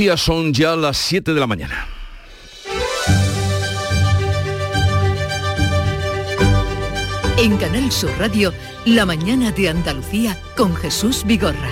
Son ya las 7 de la mañana. En Canal Sur Radio, La mañana de Andalucía con Jesús Vigorra.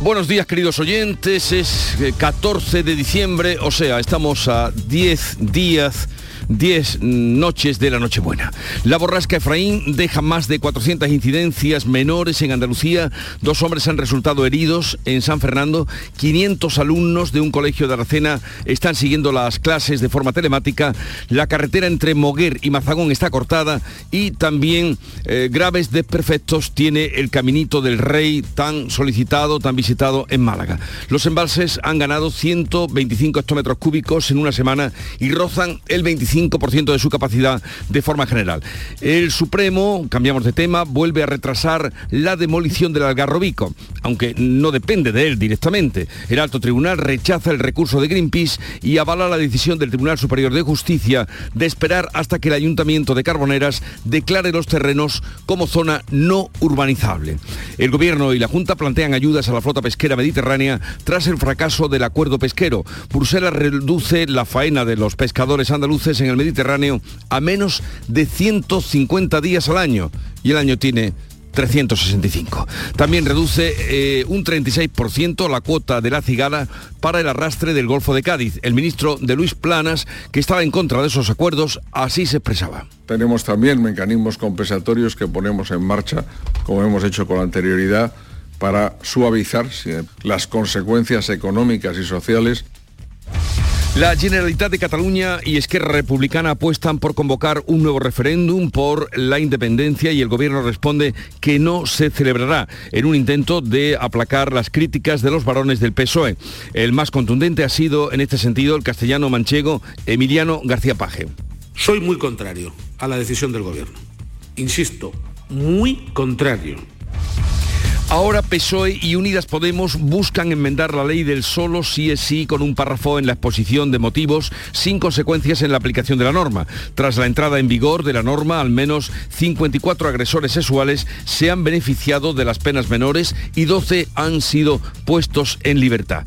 Buenos días queridos oyentes, es 14 de diciembre, o sea, estamos a 10 días 10 noches de la Nochebuena. La borrasca Efraín deja más de 400 incidencias menores en Andalucía. Dos hombres han resultado heridos en San Fernando. 500 alumnos de un colegio de Aracena están siguiendo las clases de forma telemática. La carretera entre Moguer y Mazagón está cortada y también eh, graves desperfectos tiene el caminito del Rey tan solicitado, tan visitado en Málaga. Los embalses han ganado 125 hectómetros cúbicos en una semana y rozan el 25 5% de su capacidad de forma general. El Supremo, cambiamos de tema, vuelve a retrasar la demolición del Algarrobico, aunque no depende de él directamente. El alto tribunal rechaza el recurso de Greenpeace y avala la decisión del Tribunal Superior de Justicia de esperar hasta que el Ayuntamiento de Carboneras declare los terrenos como zona no urbanizable. El Gobierno y la Junta plantean ayudas a la flota pesquera mediterránea tras el fracaso del acuerdo pesquero. Bruselas reduce la faena de los pescadores andaluces en el Mediterráneo a menos de 150 días al año y el año tiene 365. También reduce eh, un 36% la cuota de la cigala para el arrastre del Golfo de Cádiz. El ministro de Luis Planas, que estaba en contra de esos acuerdos, así se expresaba. Tenemos también mecanismos compensatorios que ponemos en marcha, como hemos hecho con anterioridad, para suavizar las consecuencias económicas y sociales la Generalitat de Cataluña y Esquerra Republicana apuestan por convocar un nuevo referéndum por la independencia y el gobierno responde que no se celebrará en un intento de aplacar las críticas de los varones del PSOE. El más contundente ha sido en este sentido el castellano manchego Emiliano García Paje. Soy muy contrario a la decisión del gobierno. Insisto, muy contrario Ahora PSOE y Unidas Podemos buscan enmendar la ley del solo sí es sí con un párrafo en la exposición de motivos sin consecuencias en la aplicación de la norma. Tras la entrada en vigor de la norma, al menos 54 agresores sexuales se han beneficiado de las penas menores y 12 han sido puestos en libertad.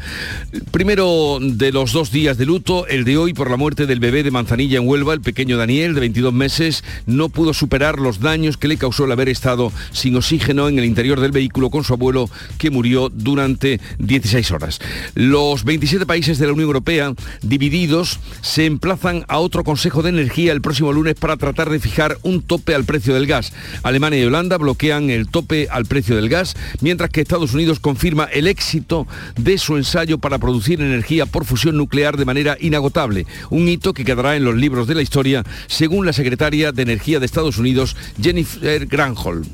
Primero de los dos días de luto, el de hoy por la muerte del bebé de Manzanilla en Huelva, el pequeño Daniel, de 22 meses, no pudo superar los daños que le causó el haber estado sin oxígeno en el interior del vehículo con su abuelo que murió durante 16 horas. Los 27 países de la Unión Europea, divididos, se emplazan a otro Consejo de Energía el próximo lunes para tratar de fijar un tope al precio del gas. Alemania y Holanda bloquean el tope al precio del gas, mientras que Estados Unidos confirma el éxito de su ensayo para producir energía por fusión nuclear de manera inagotable, un hito que quedará en los libros de la historia, según la secretaria de Energía de Estados Unidos, Jennifer Granholm.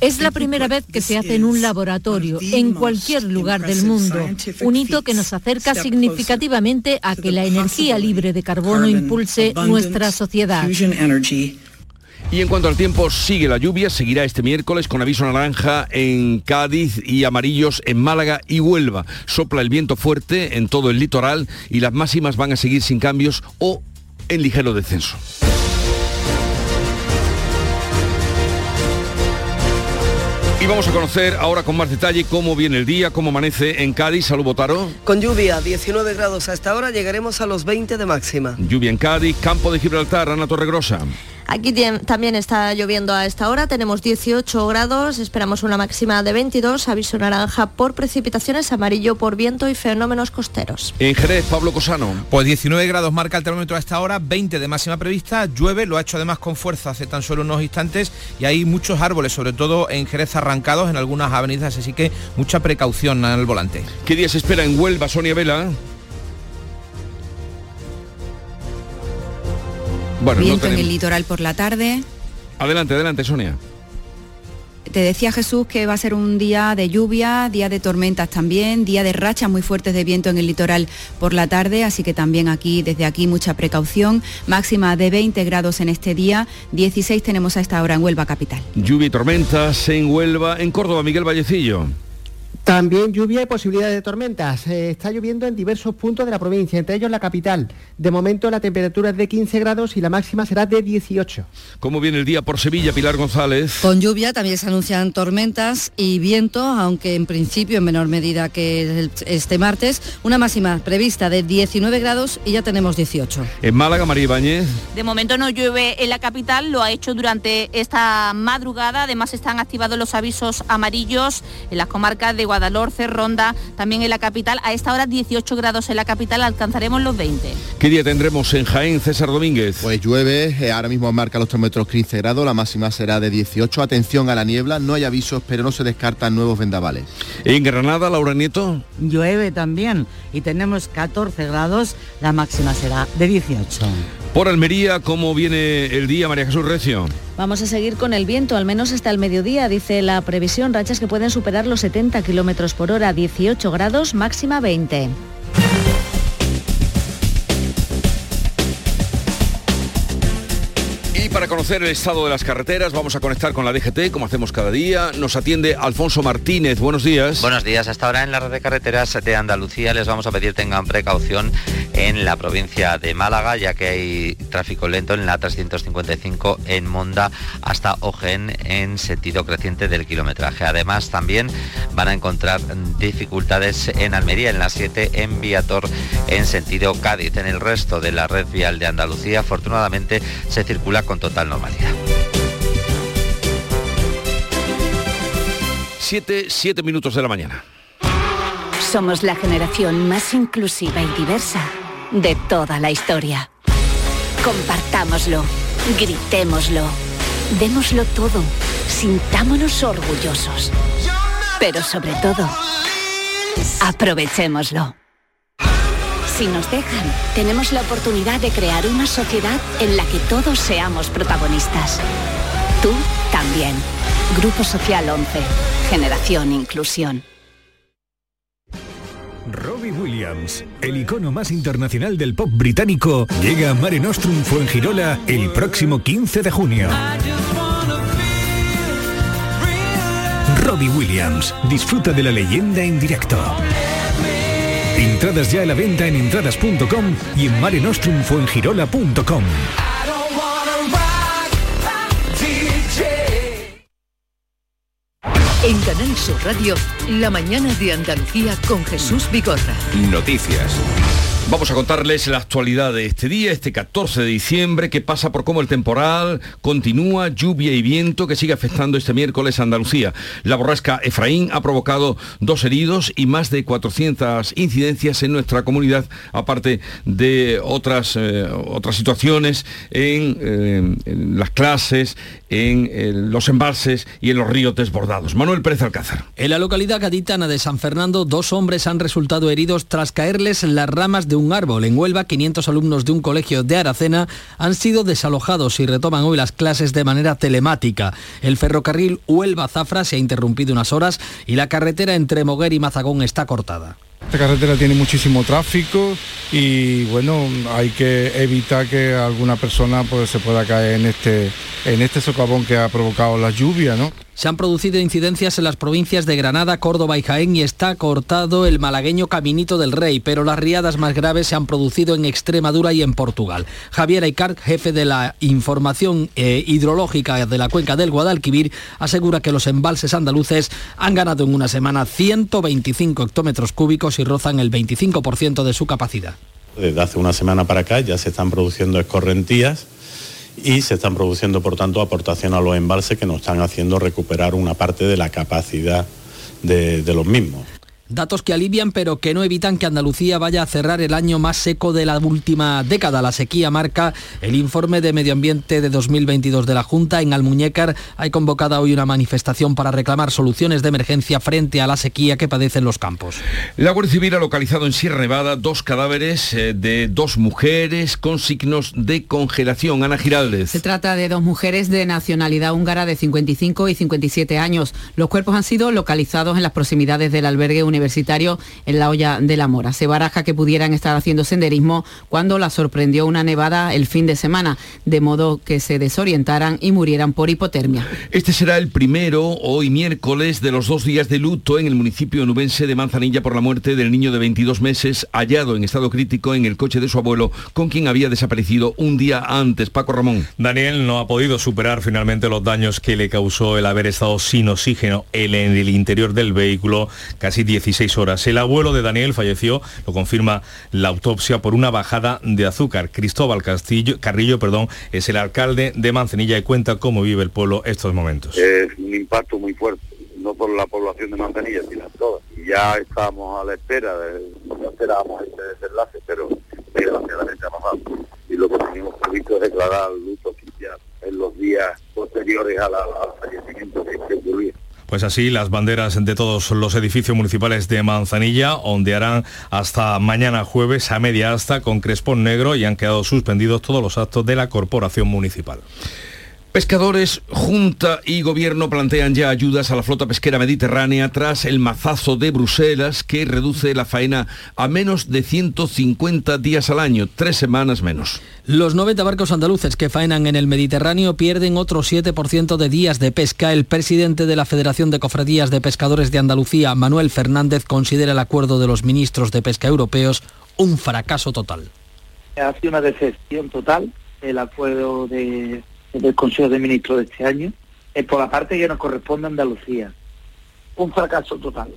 Es la primera vez que se hace en un laboratorio, en cualquier lugar del mundo, un hito que nos acerca significativamente a que la energía libre de carbono impulse nuestra sociedad. Y en cuanto al tiempo, sigue la lluvia, seguirá este miércoles con aviso naranja en Cádiz y amarillos en Málaga y Huelva. Sopla el viento fuerte en todo el litoral y las máximas van a seguir sin cambios o en ligero descenso. Y vamos a conocer ahora con más detalle cómo viene el día, cómo amanece en Cádiz. Salud, Botaro. Con lluvia, 19 grados hasta ahora, llegaremos a los 20 de máxima. Lluvia en Cádiz, campo de Gibraltar, Ana Torregrosa. Aquí también está lloviendo a esta hora, tenemos 18 grados, esperamos una máxima de 22, aviso naranja por precipitaciones, amarillo por viento y fenómenos costeros. En Jerez, Pablo Cosano. Pues 19 grados marca el termómetro a esta hora, 20 de máxima prevista, llueve, lo ha hecho además con fuerza hace tan solo unos instantes y hay muchos árboles, sobre todo en Jerez arrancados en algunas avenidas, así que mucha precaución al volante. ¿Qué día se espera en Huelva, Sonia Vela? Viento en el litoral por la tarde. Adelante, adelante, Sonia. Te decía Jesús que va a ser un día de lluvia, día de tormentas también, día de rachas muy fuertes de viento en el litoral por la tarde, así que también aquí, desde aquí, mucha precaución. Máxima de 20 grados en este día, 16 tenemos a esta hora en Huelva capital. Lluvia y tormentas en Huelva, en Córdoba, Miguel Vallecillo. También lluvia y posibilidad de tormentas. Eh, está lloviendo en diversos puntos de la provincia, entre ellos la capital. De momento la temperatura es de 15 grados y la máxima será de 18. ¿Cómo viene el día por Sevilla, Pilar González? Con lluvia también se anuncian tormentas y viento, aunque en principio en menor medida que este martes. Una máxima prevista de 19 grados y ya tenemos 18. En Málaga, María Ibáñez. De momento no llueve en la capital, lo ha hecho durante esta madrugada. Además están activados los avisos amarillos en las comarcas de Guadalhorce, Ronda, también en la capital. A esta hora 18 grados en la capital, alcanzaremos los 20. ¿Qué día tendremos en Jaén, César Domínguez? Pues llueve, eh, ahora mismo marca los termómetros 15 grados, la máxima será de 18. Atención a la niebla, no hay avisos, pero no se descartan nuevos vendavales. En Granada, Laura Nieto. Llueve también y tenemos 14 grados, la máxima será de 18. Por Almería, ¿cómo viene el día, María Jesús Recio? Vamos a seguir con el viento, al menos hasta el mediodía, dice la previsión, rachas que pueden superar los 70 kilómetros por hora, 18 grados, máxima 20. Para conocer el estado de las carreteras vamos a conectar con la DGT, como hacemos cada día. Nos atiende Alfonso Martínez. Buenos días. Buenos días. Hasta ahora en la red de carreteras de Andalucía les vamos a pedir tengan precaución en la provincia de Málaga, ya que hay tráfico lento en la 355 en Monda hasta Ogen en sentido creciente del kilometraje. Además, también van a encontrar dificultades en Almería, en la 7 en Viator en sentido Cádiz. En el resto de la red vial de Andalucía, afortunadamente, se circula con total normalidad. Siete, siete minutos de la mañana. Somos la generación más inclusiva y diversa de toda la historia. Compartámoslo, gritémoslo, démoslo todo, sintámonos orgullosos. Pero sobre todo, aprovechémoslo. Si nos dejan, tenemos la oportunidad de crear una sociedad en la que todos seamos protagonistas. Tú también. Grupo Social 11. Generación Inclusión. Robbie Williams, el icono más internacional del pop británico, llega a Mare Nostrum Fuengirola el próximo 15 de junio. Robbie Williams, disfruta de la leyenda en directo. Entradas ya a la venta en entradas.com y en marenostrumfuengirola.com. En Canal Sur Radio, la mañana de Andalucía con Jesús Bigorra. Noticias. Vamos a contarles la actualidad de este día, este 14 de diciembre, que pasa por cómo el temporal continúa, lluvia y viento que sigue afectando este miércoles a Andalucía. La borrasca Efraín ha provocado dos heridos y más de 400 incidencias en nuestra comunidad, aparte de otras, eh, otras situaciones en, eh, las clases, en los embalses y en los ríos desbordados. Manuel Pérez Alcázar. En la localidad gaditana de San Fernando, dos hombres han resultado heridos tras caerles las ramas de un árbol. En Huelva, 500 alumnos de un colegio de Aracena han sido desalojados y retoman hoy las clases de manera telemática. El ferrocarril Huelva-Zafra se ha interrumpido unas horas y la carretera entre Moguer y Mazagón está cortada. Esta carretera tiene muchísimo tráfico y bueno, hay que evitar que alguna persona pues, se pueda caer en este, en este socavón que ha provocado la lluvia, ¿no? Se han producido incidencias en las provincias de Granada, Córdoba y Jaén y está cortado el malagueño Caminito del Rey, pero las riadas más graves se han producido en Extremadura y en Portugal. Javier Aicart, jefe de la información eh, hidrológica de la cuenca del Guadalquivir, asegura que los embalses andaluces han ganado en una semana 125 hectómetros cúbicos y rozan el 25% de su capacidad. Desde hace una semana para acá ya se están produciendo escorrentías y se están produciendo, por tanto, aportación a los embalses que nos están haciendo recuperar una parte de la capacidad de, de los mismos. Datos que alivian pero que no evitan que Andalucía vaya a cerrar el año más seco de la última década. La sequía marca el informe de medio ambiente de 2022 de la Junta. En Almuñécar hay convocada hoy una manifestación para reclamar soluciones de emergencia frente a la sequía que padecen los campos. La Guardia Civil ha localizado en Sierra Nevada dos cadáveres eh, de dos mujeres con signos de congelación. Ana Giraldez. Se trata de dos mujeres de nacionalidad húngara de 55 y 57 años. Los cuerpos han sido localizados en las proximidades del albergue universitario en la olla de la Mora. Se baraja que pudieran estar haciendo senderismo cuando la sorprendió una nevada el fin de semana, de modo que se desorientaran y murieran por hipotermia. Este será el primero, hoy miércoles, de los dos días de luto en el municipio nubense de Manzanilla por la muerte del niño de 22 meses hallado en estado crítico en el coche de su abuelo, con quien había desaparecido un día antes. Paco Ramón. Daniel no ha podido superar finalmente los daños que le causó el haber estado sin oxígeno en el interior del vehículo casi 16 horas. El abuelo de Daniel falleció, lo confirma la autopsia, por una bajada de azúcar. Cristóbal Castillo, Carrillo perdón, es el alcalde de Manzanilla y cuenta cómo vive el pueblo estos momentos. Es un impacto muy fuerte, no por la población de Manzanilla, sino todas. Y ya estamos a la espera, no esperábamos este desenlace, pero desgraciadamente ha pasado. Y lo que tenemos previsto es declarar luto oficial en los días posteriores al fallecimiento que, que ocurrió. Pues así, las banderas de todos los edificios municipales de Manzanilla ondearán hasta mañana jueves a media asta con crespón negro y han quedado suspendidos todos los actos de la corporación municipal. Pescadores, Junta y Gobierno plantean ya ayudas a la flota pesquera mediterránea tras el mazazo de Bruselas que reduce la faena a menos de 150 días al año, tres semanas menos. Los 90 barcos andaluces que faenan en el Mediterráneo pierden otro 7% de días de pesca. El presidente de la Federación de Cofradías de Pescadores de Andalucía, Manuel Fernández, considera el acuerdo de los ministros de pesca europeos un fracaso total. Ha sido una decepción total el acuerdo de del Consejo de Ministros de este año, es por la parte que nos corresponde a Andalucía. Un fracaso total.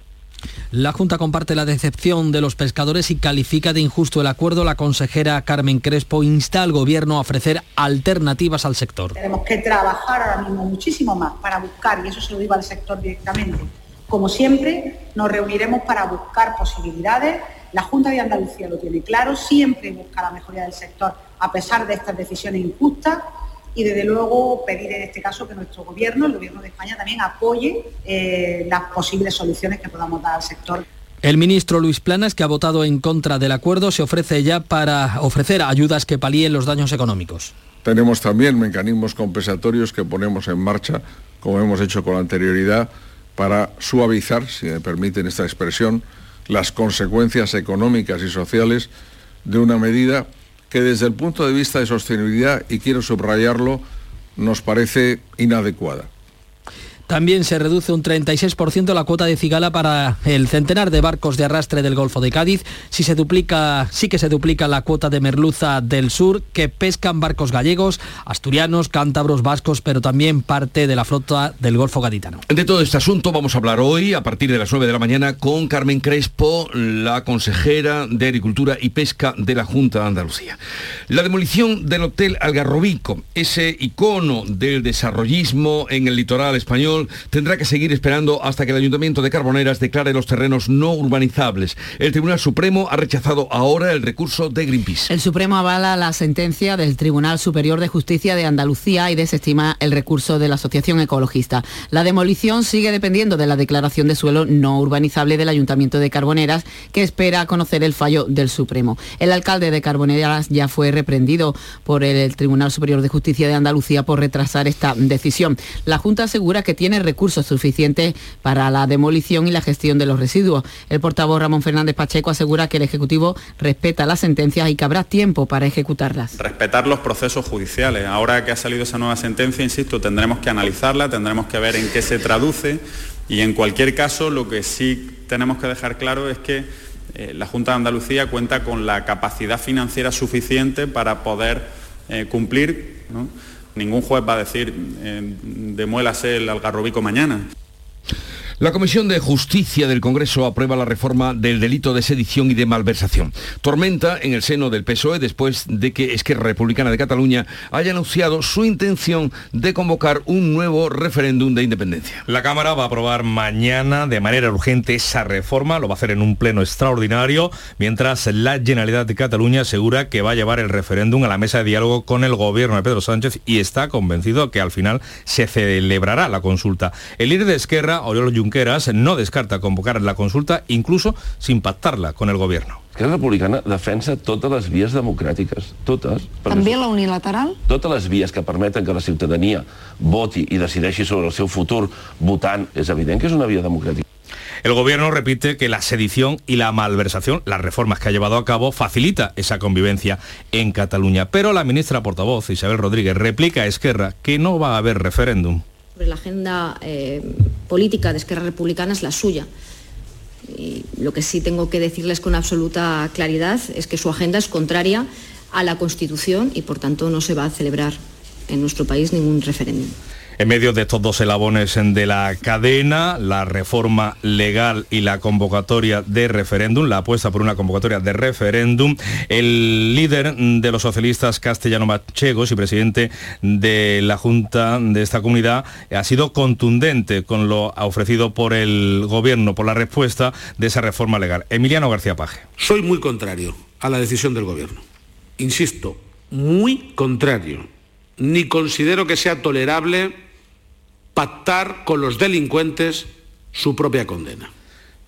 La Junta comparte la decepción de los pescadores y califica de injusto el acuerdo. La consejera Carmen Crespo insta al Gobierno a ofrecer alternativas al sector. Tenemos que trabajar ahora mismo muchísimo más para buscar, y eso se lo digo al sector directamente, como siempre, nos reuniremos para buscar posibilidades. La Junta de Andalucía lo tiene claro, siempre busca la mejoría del sector a pesar de estas decisiones injustas y desde luego pedir en este caso que nuestro gobierno, el gobierno de España, también apoye eh, las posibles soluciones que podamos dar al sector. El ministro Luis Planas, que ha votado en contra del acuerdo, se ofrece ya para ofrecer ayudas que palíen los daños económicos. Tenemos también mecanismos compensatorios que ponemos en marcha, como hemos hecho con anterioridad, para suavizar, si me permiten esta expresión, las consecuencias económicas y sociales de una medida que desde el punto de vista de sostenibilidad, y quiero subrayarlo, nos parece inadecuada. También se reduce un 36% la cuota de cigala para el centenar de barcos de arrastre del Golfo de Cádiz. Si se duplica, sí que se duplica la cuota de merluza del sur que pescan barcos gallegos, asturianos, cántabros, vascos, pero también parte de la flota del Golfo Gaditano. De todo este asunto vamos a hablar hoy a partir de las 9 de la mañana con Carmen Crespo, la consejera de Agricultura y Pesca de la Junta de Andalucía. La demolición del Hotel Algarrobico, ese icono del desarrollismo en el litoral español, tendrá que seguir esperando hasta que el Ayuntamiento de Carboneras declare los terrenos no urbanizables. El Tribunal Supremo ha rechazado ahora el recurso de Greenpeace. El Supremo avala la sentencia del Tribunal Superior de Justicia de Andalucía y desestima el recurso de la Asociación Ecologista. La demolición sigue dependiendo de la declaración de suelo no urbanizable del Ayuntamiento de Carboneras, que espera conocer el fallo del Supremo. El alcalde de Carboneras ya fue reprendido por el Tribunal Superior de Justicia de Andalucía por retrasar esta decisión. La Junta asegura que tiene recursos suficientes para la demolición y la gestión de los residuos. El portavoz Ramón Fernández Pacheco asegura que el Ejecutivo respeta las sentencias y que habrá tiempo para ejecutarlas. Respetar los procesos judiciales. Ahora que ha salido esa nueva sentencia, insisto, tendremos que analizarla, tendremos que ver en qué se traduce y en cualquier caso lo que sí tenemos que dejar claro es que eh, la Junta de Andalucía cuenta con la capacidad financiera suficiente para poder eh, cumplir. Ningún juez va a decir, eh, demuélase el algarrobico mañana. La Comisión de Justicia del Congreso aprueba la reforma del delito de sedición y de malversación. Tormenta en el seno del PSOE después de que Esquerra Republicana de Cataluña haya anunciado su intención de convocar un nuevo referéndum de independencia. La Cámara va a aprobar mañana de manera urgente esa reforma, lo va a hacer en un pleno extraordinario, mientras la Generalitat de Cataluña asegura que va a llevar el referéndum a la mesa de diálogo con el gobierno de Pedro Sánchez y está convencido que al final se celebrará la consulta. El líder de Esquerra, Oriol Junqueras, no descarta convocar la consulta incluso sin pactarla con el gobierno. Esquerra Republicana defensa totes les vies democràtiques, totes. També la unilateral? Totes les vies que permeten que la ciutadania voti i decideixi sobre el seu futur votant, és evident que és una via democràtica. El gobierno repite que la sedición y la malversación, las reformas que ha llevado a cabo, facilita esa convivencia en Cataluña. Pero la ministra portavoz, Isabel Rodríguez, replica a Esquerra que no va a haber referéndum. La agenda eh, política de Esquerra Republicana es la suya. Y lo que sí tengo que decirles con absoluta claridad es que su agenda es contraria a la Constitución y por tanto no se va a celebrar en nuestro país ningún referéndum. En medio de estos dos eslabones de la cadena, la reforma legal y la convocatoria de referéndum, la apuesta por una convocatoria de referéndum, el líder de los socialistas castellano machegos y presidente de la Junta de esta comunidad ha sido contundente con lo ofrecido por el gobierno, por la respuesta de esa reforma legal. Emiliano García Paje. Soy muy contrario a la decisión del gobierno. Insisto, muy contrario. Ni considero que sea tolerable pactar con los delincuentes su propia condena.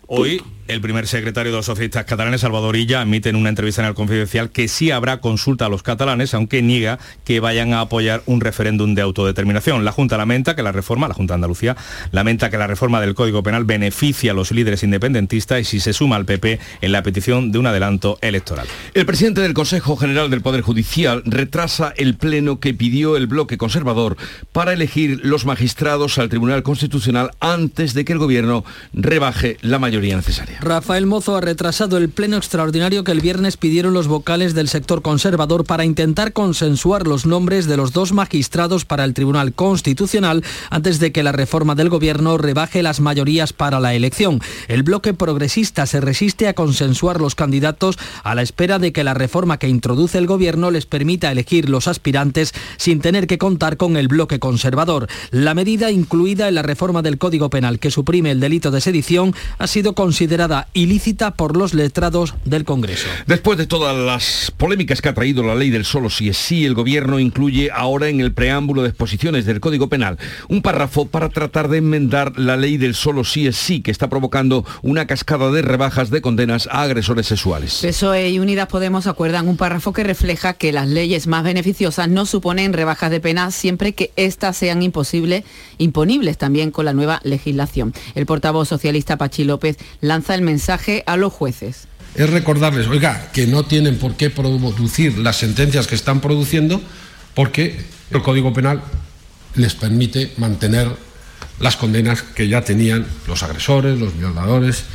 Hoy el primer secretario de los socialistas catalanes, Salvador Illa, admite en una entrevista en el Confidencial que sí habrá consulta a los catalanes, aunque niega que vayan a apoyar un referéndum de autodeterminación. La Junta lamenta que la reforma, la Junta de Andalucía, lamenta que la reforma del Código Penal beneficia a los líderes independentistas y si se suma al PP en la petición de un adelanto electoral. El presidente del Consejo General del Poder Judicial retrasa el pleno que pidió el bloque conservador para elegir los magistrados al Tribunal Constitucional antes de que el Gobierno rebaje la mayoría necesaria. Rafael Mozo ha retrasado el pleno extraordinario que el viernes pidieron los vocales del sector conservador para intentar consensuar los nombres de los dos magistrados para el Tribunal Constitucional antes de que la reforma del gobierno rebaje las mayorías para la elección. El bloque progresista se resiste a consensuar los candidatos a la espera de que la reforma que introduce el gobierno les permita elegir los aspirantes sin tener que contar con el bloque conservador. La medida incluida en la reforma del Código Penal que suprime el delito de sedición ha sido considerada ilícita por los letrados del Congreso. Después de todas las polémicas que ha traído la ley del solo si es sí, el Gobierno incluye ahora en el preámbulo de exposiciones del Código Penal un párrafo para tratar de enmendar la ley del solo sí es sí, que está provocando una cascada de rebajas de condenas a agresores sexuales. PSOE y Unidas Podemos acuerdan un párrafo que refleja que las leyes más beneficiosas no suponen rebajas de pena siempre que éstas sean imposibles, imponibles también con la nueva legislación. El portavoz socialista Pachi López lanza el mensaje a los jueces. Es recordarles, oiga, que no tienen por qué producir las sentencias que están produciendo porque el Código Penal les permite mantener las condenas que ya tenían los agresores, los violadores,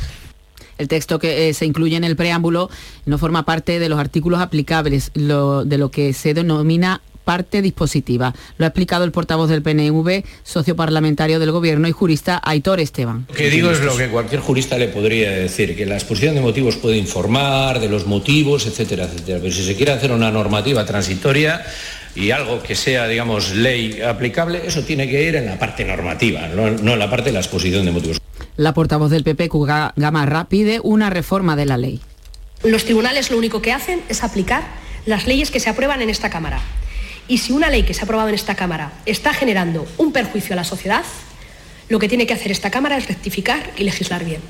el texto que eh, se incluye en el preámbulo no forma parte de los artículos aplicables lo, de lo que se denomina parte dispositiva. Lo ha explicado el portavoz del PNV, socio parlamentario del Gobierno y jurista Aitor Esteban. Lo que digo es lo que cualquier jurista le podría decir, que la exposición de motivos puede informar de los motivos, etcétera, etcétera. Pero si se quiere hacer una normativa transitoria, y algo que sea, digamos, ley aplicable, eso tiene que ir en la parte normativa, no, no en la parte de la exposición de motivos. La portavoz del PP, Cuga Gamarra, pide una reforma de la ley. Los tribunales lo único que hacen es aplicar las leyes que se aprueban en esta Cámara. Y si una ley que se ha aprobado en esta Cámara está generando un perjuicio a la sociedad, lo que tiene que hacer esta Cámara es rectificar y legislar bien.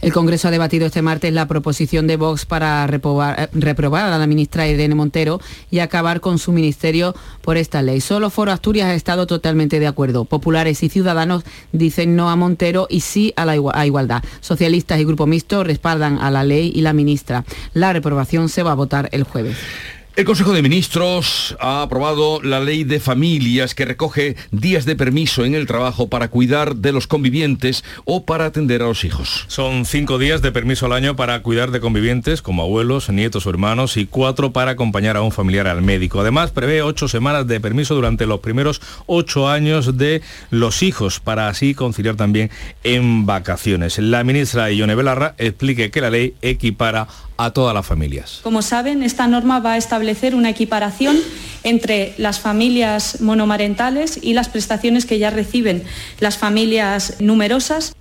El Congreso ha debatido este martes la proposición de Vox para reprobar, reprobar, a la ministra Irene Montero y acabar con su ministerio por esta ley. Solo Foro Asturias ha estado totalmente de acuerdo. Populares y ciudadanos dicen no a Montero y sí a la igualdad. Socialistas y Grupo Mixto respaldan a la ley y la ministra. La reprobación se va a votar el jueves. El Consejo de Ministros ha aprobado la ley de familias que recoge días de permiso en el trabajo para cuidar de los convivientes o para atender a los hijos. Son cinco días de permiso al año para cuidar de convivientes como abuelos, nietos o hermanos y cuatro para acompañar a un familiar al médico. Además, prevé ocho semanas de permiso durante los primeros ocho años de los hijos para así conciliar también en vacaciones. La ministra Ione Belarra explique que la ley equipara a todas las familias. Como saben, esta norma va a establecer una equiparación entre las familias monomarentales y las prestaciones que ya reciben las familias numerosas.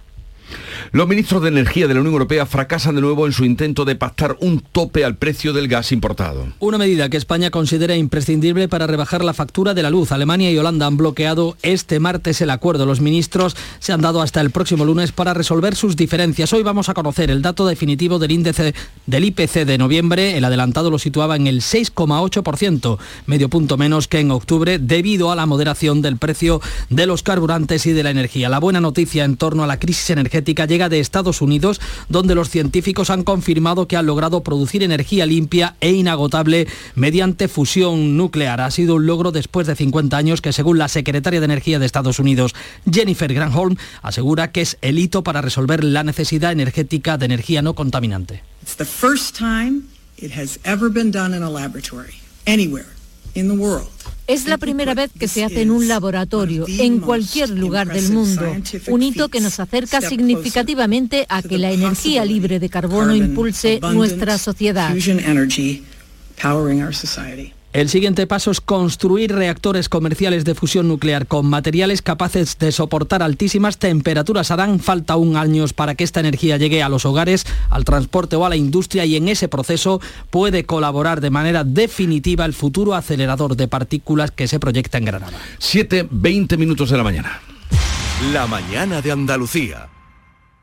Los ministros de Energía de la Unión Europea fracasan de nuevo en su intento de pactar un tope al precio del gas importado. Una medida que España considera imprescindible para rebajar la factura de la luz. Alemania y Holanda han bloqueado este martes el acuerdo. Los ministros se han dado hasta el próximo lunes para resolver sus diferencias. Hoy vamos a conocer el dato definitivo del índice del IPC de noviembre. El adelantado lo situaba en el 6,8%, medio punto menos que en octubre, debido a la moderación del precio de los carburantes y de la energía. La buena noticia en torno a la crisis energética llega de Estados Unidos, donde los científicos han confirmado que han logrado producir energía limpia e inagotable mediante fusión nuclear. Ha sido un logro después de 50 años que, según la secretaria de Energía de Estados Unidos, Jennifer Granholm, asegura que es el hito para resolver la necesidad energética de energía no contaminante. It's the first time it has ever been done in a. Es la primera vez que se hace en un laboratorio, en cualquier lugar del mundo, un hito que nos acerca significativamente a que la energía libre de carbono impulse nuestra sociedad. El siguiente paso es construir reactores comerciales de fusión nuclear con materiales capaces de soportar altísimas temperaturas. Harán falta un años para que esta energía llegue a los hogares, al transporte o a la industria y en ese proceso puede colaborar de manera definitiva el futuro acelerador de partículas que se proyecta en Granada. 7, 20 minutos de la mañana. La mañana de Andalucía.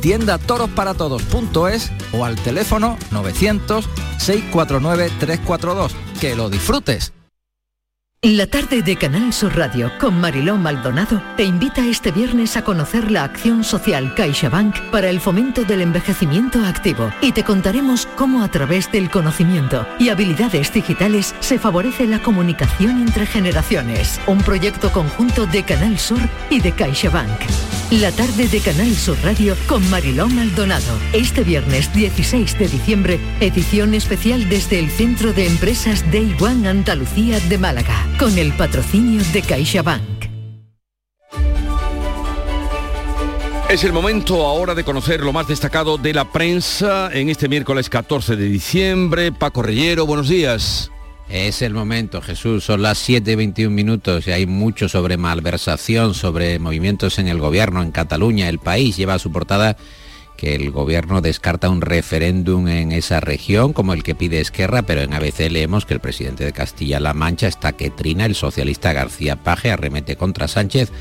tiendatorosparatodos.es o al teléfono 900-649-342. Que lo disfrutes. La tarde de Canal Sur Radio con Mariló Maldonado te invita este viernes a conocer la acción social CaixaBank para el fomento del envejecimiento activo y te contaremos cómo a través del conocimiento y habilidades digitales se favorece la comunicación entre generaciones. Un proyecto conjunto de Canal Sur y de CaixaBank. La tarde de Canal Sur Radio con Mariló Maldonado. Este viernes 16 de diciembre, edición especial desde el Centro de Empresas Day One Andalucía de Málaga, con el patrocinio de CaixaBank. Es el momento ahora de conocer lo más destacado de la prensa en este miércoles 14 de diciembre. Paco Reyero, buenos días. Es el momento, Jesús. Son las 7 y 21 minutos y hay mucho sobre malversación, sobre movimientos en el gobierno, en Cataluña. El país lleva a su portada que el gobierno descarta un referéndum en esa región, como el que pide Esquerra, pero en ABC leemos que el presidente de Castilla-La Mancha está que trina, el socialista García Paje arremete contra Sánchez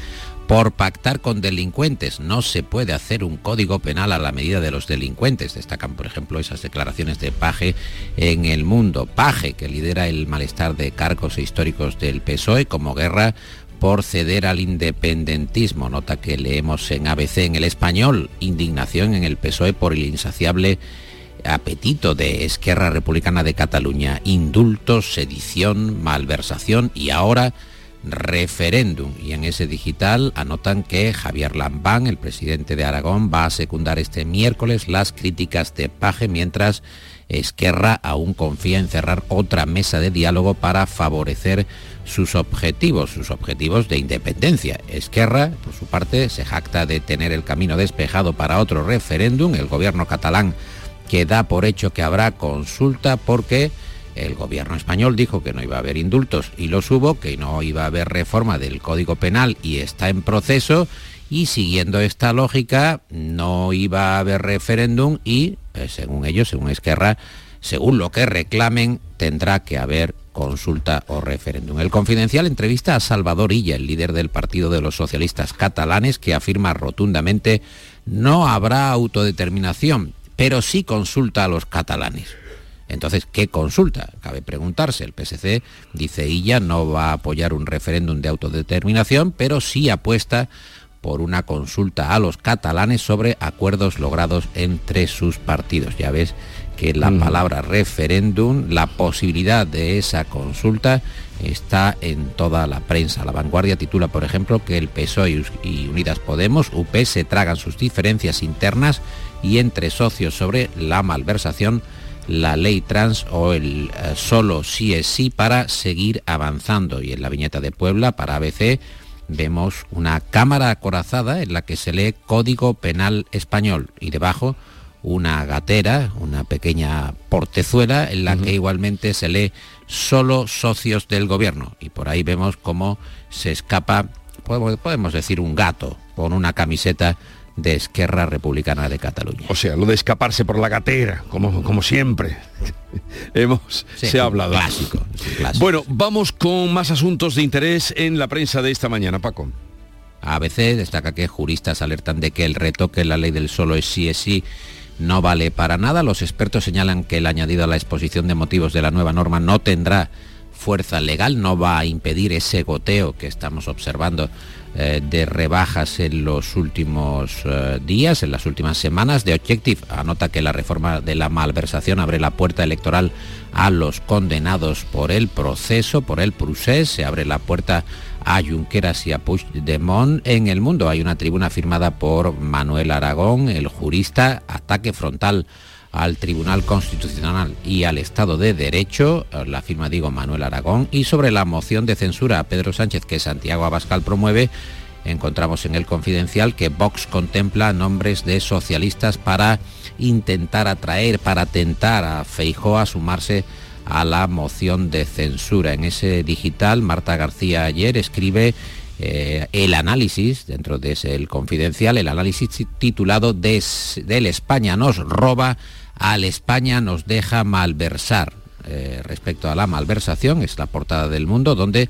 por pactar con delincuentes. No se puede hacer un código penal a la medida de los delincuentes. Destacan, por ejemplo, esas declaraciones de Paje en el mundo. Paje, que lidera el malestar de cargos históricos del PSOE como guerra por ceder al independentismo. Nota que leemos en ABC en el español. Indignación en el PSOE por el insaciable apetito de Esquerra Republicana de Cataluña. Indultos, sedición, malversación y ahora referéndum. Y en ese digital anotan que Javier Lambán, el presidente de Aragón, va a secundar este miércoles las críticas de Paje, mientras Esquerra aún confía en cerrar otra mesa de diálogo para favorecer sus objetivos, sus objetivos de independencia. Esquerra, por su parte, se jacta de tener el camino despejado para otro referéndum. El gobierno catalán que da por hecho que habrá consulta porque el gobierno español dijo que no iba a haber indultos y los hubo, que no iba a haber reforma del Código Penal y está en proceso y siguiendo esta lógica no iba a haber referéndum y, eh, según ellos, según Esquerra, según lo que reclamen, tendrá que haber consulta o referéndum. El confidencial entrevista a Salvador Illa, el líder del Partido de los Socialistas Catalanes, que afirma rotundamente no habrá autodeterminación, pero sí consulta a los catalanes. Entonces, ¿qué consulta? Cabe preguntarse. El PSC, dice ella, no va a apoyar un referéndum de autodeterminación, pero sí apuesta por una consulta a los catalanes sobre acuerdos logrados entre sus partidos. Ya ves que la palabra referéndum, la posibilidad de esa consulta está en toda la prensa. La vanguardia titula, por ejemplo, que el PSOE y Unidas Podemos, UP, se tragan sus diferencias internas y entre socios sobre la malversación la ley trans o el eh, solo sí es sí para seguir avanzando. Y en la viñeta de Puebla, para ABC, vemos una cámara acorazada en la que se lee Código Penal Español y debajo una gatera, una pequeña portezuela en la que igualmente se lee solo socios del gobierno. Y por ahí vemos cómo se escapa, podemos decir, un gato con una camiseta de Esquerra Republicana de Cataluña. O sea, lo de escaparse por la gatera, como, como siempre. hemos se ha hablado. Clásico, Bueno, vamos con más asuntos de interés en la prensa de esta mañana, Paco. ABC destaca que juristas alertan de que el retoque en la ley del solo es sí es sí no vale para nada. Los expertos señalan que el añadido a la exposición de motivos de la nueva norma no tendrá fuerza legal, no va a impedir ese goteo que estamos observando eh, de rebajas en los últimos eh, días, en las últimas semanas. De Objective anota que la reforma de la malversación abre la puerta electoral a los condenados por el proceso, por el procés, se abre la puerta a Junqueras y a Puigdemont. En el mundo hay una tribuna firmada por Manuel Aragón, el jurista, ataque frontal al Tribunal Constitucional y al Estado de Derecho, la firma digo Manuel Aragón, y sobre la moción de censura a Pedro Sánchez que Santiago Abascal promueve, encontramos en el confidencial que Vox contempla nombres de socialistas para intentar atraer, para tentar a Feijó a sumarse a la moción de censura. En ese digital, Marta García ayer escribe eh, el análisis, dentro de ese el confidencial, el análisis titulado Del España nos roba al España nos deja malversar. Eh, respecto a la malversación, es la portada del mundo, donde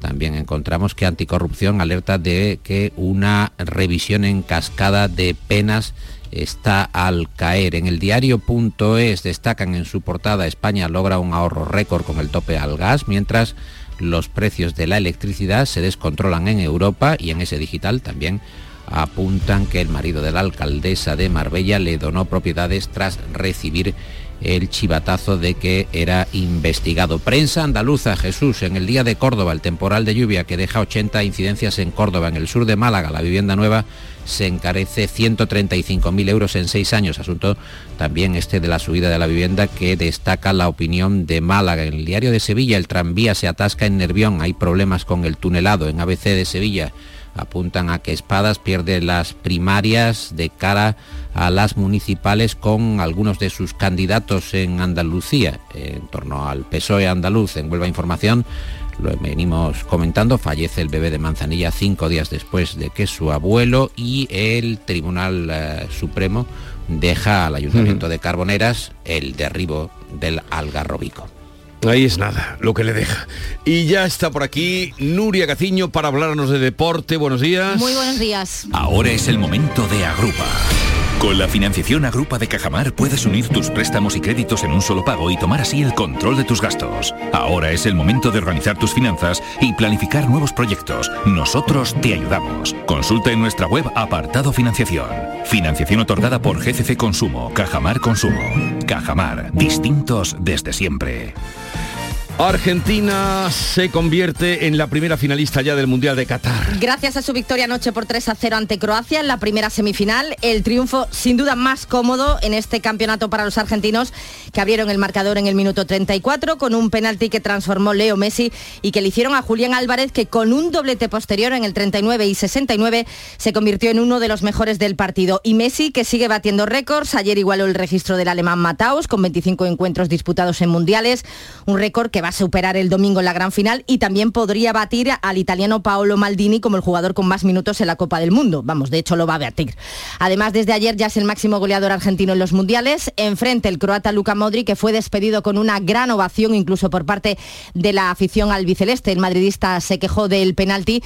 también encontramos que Anticorrupción alerta de que una revisión en cascada de penas está al caer. En el diario.es destacan en su portada España logra un ahorro récord con el tope al gas, mientras los precios de la electricidad se descontrolan en Europa y en ese digital también apuntan que el marido de la alcaldesa de Marbella le donó propiedades tras recibir el chivatazo de que era investigado. Prensa andaluza, Jesús, en el día de Córdoba, el temporal de lluvia que deja 80 incidencias en Córdoba, en el sur de Málaga, la vivienda nueva se encarece 135.000 euros en seis años. Asunto también este de la subida de la vivienda que destaca la opinión de Málaga. En el diario de Sevilla, el tranvía se atasca en Nervión, hay problemas con el tunelado. En ABC de Sevilla, apuntan a que Espadas pierde las primarias de cara a las municipales con algunos de sus candidatos en Andalucía, en torno al PSOE andaluz. En Huelva Información lo venimos comentando, fallece el bebé de Manzanilla cinco días después de que su abuelo y el Tribunal eh, Supremo deja al Ayuntamiento de Carboneras el derribo del Algarrobico. Ahí es nada, lo que le deja. Y ya está por aquí Nuria Gaciño para hablarnos de deporte. Buenos días. Muy buenos días. Ahora es el momento de Agrupa. Con la financiación Agrupa de Cajamar puedes unir tus préstamos y créditos en un solo pago y tomar así el control de tus gastos. Ahora es el momento de organizar tus finanzas y planificar nuevos proyectos. Nosotros te ayudamos. Consulta en nuestra web apartado financiación. Financiación otorgada por GCC Consumo, Cajamar Consumo. Cajamar, distintos desde siempre. Argentina se convierte en la primera finalista ya del Mundial de Qatar. Gracias a su victoria anoche por 3 a 0 ante Croacia en la primera semifinal, el triunfo sin duda más cómodo en este campeonato para los argentinos que abrieron el marcador en el minuto 34 con un penalti que transformó Leo Messi y que le hicieron a Julián Álvarez que con un doblete posterior en el 39 y 69 se convirtió en uno de los mejores del partido. Y Messi que sigue batiendo récords, ayer igualó el registro del alemán Mataus con 25 encuentros disputados en mundiales, un récord que va a superar el domingo en la gran final y también podría batir al italiano Paolo Maldini como el jugador con más minutos en la Copa del Mundo. Vamos, de hecho lo va a batir. Además, desde ayer ya es el máximo goleador argentino en los mundiales. Enfrente el croata Luka Modric, que fue despedido con una gran ovación incluso por parte de la afición albiceleste. El madridista se quejó del penalti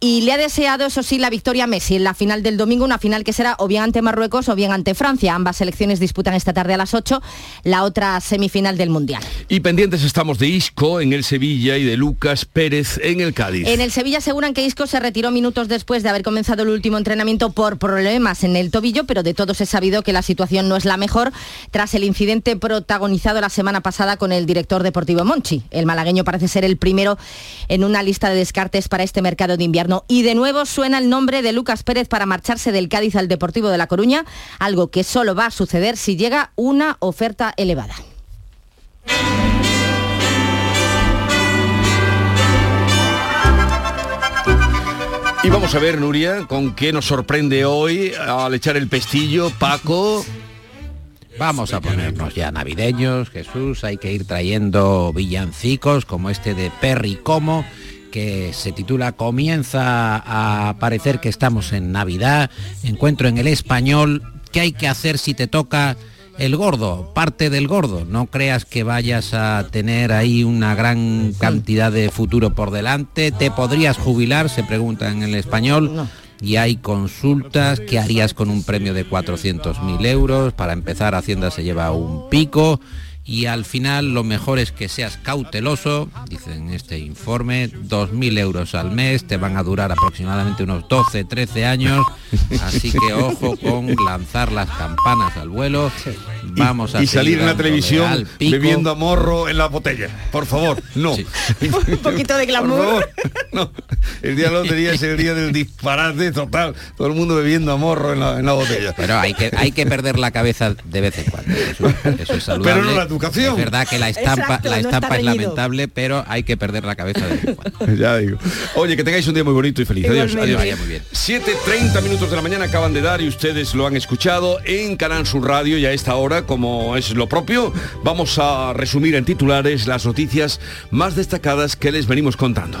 y le ha deseado, eso sí, la victoria a Messi en la final del domingo, una final que será o bien ante Marruecos o bien ante Francia. Ambas selecciones disputan esta tarde a las 8 la otra semifinal del Mundial. Y pendientes estamos de Isco en el Sevilla y de Lucas Pérez en el Cádiz. En el Sevilla aseguran que Isco se retiró minutos después de haber comenzado el último entrenamiento por problemas en el tobillo, pero de todos he sabido que la situación no es la mejor tras el incidente protagonizado la semana pasada con el director deportivo Monchi. El malagueño parece ser el primero en una lista de descartes para este mercado de invierno. Y de nuevo suena el nombre de Lucas Pérez para marcharse del Cádiz al Deportivo de La Coruña, algo que solo va a suceder si llega una oferta elevada. Y vamos a ver, Nuria, con qué nos sorprende hoy al echar el pestillo, Paco. Vamos a ponernos ya navideños, Jesús, hay que ir trayendo villancicos como este de Perry Como, que se titula Comienza a parecer que estamos en Navidad, encuentro en el español, ¿qué hay que hacer si te toca el gordo, parte del gordo. No creas que vayas a tener ahí una gran cantidad de futuro por delante. ¿Te podrías jubilar? Se pregunta en el español. Y hay consultas, ¿qué harías con un premio de 400.000 euros? Para empezar, Hacienda se lleva un pico y al final lo mejor es que seas cauteloso, dicen en este informe, 2.000 euros al mes, te van a durar aproximadamente unos 12, 13 años, así que ojo con lanzar las campanas al vuelo, vamos a y salir en la televisión bebiendo a morro en la botella. Por favor, no. Un poquito de Por glamour. favor, no. El día de la lotería es el día del disparate total. Todo el mundo bebiendo a morro en la, en la botella. Pero hay que, hay que perder la cabeza de vez en cuando. Eso, eso es saludable. Pero no la educación. Es verdad que la estampa, Exacto, la estampa es lamentable, pero hay que perder la cabeza de vez en cuando. Ya digo. Oye, que tengáis un día muy bonito y feliz. Adiós. Igualmente. adiós. Vaya muy bien. 7.30 minutos de la mañana acaban de dar y ustedes lo han escuchado en Canal Sur Radio y a esta hora, como es lo propio, vamos a resumir en titulares las noticias más destacadas que les venimos contando.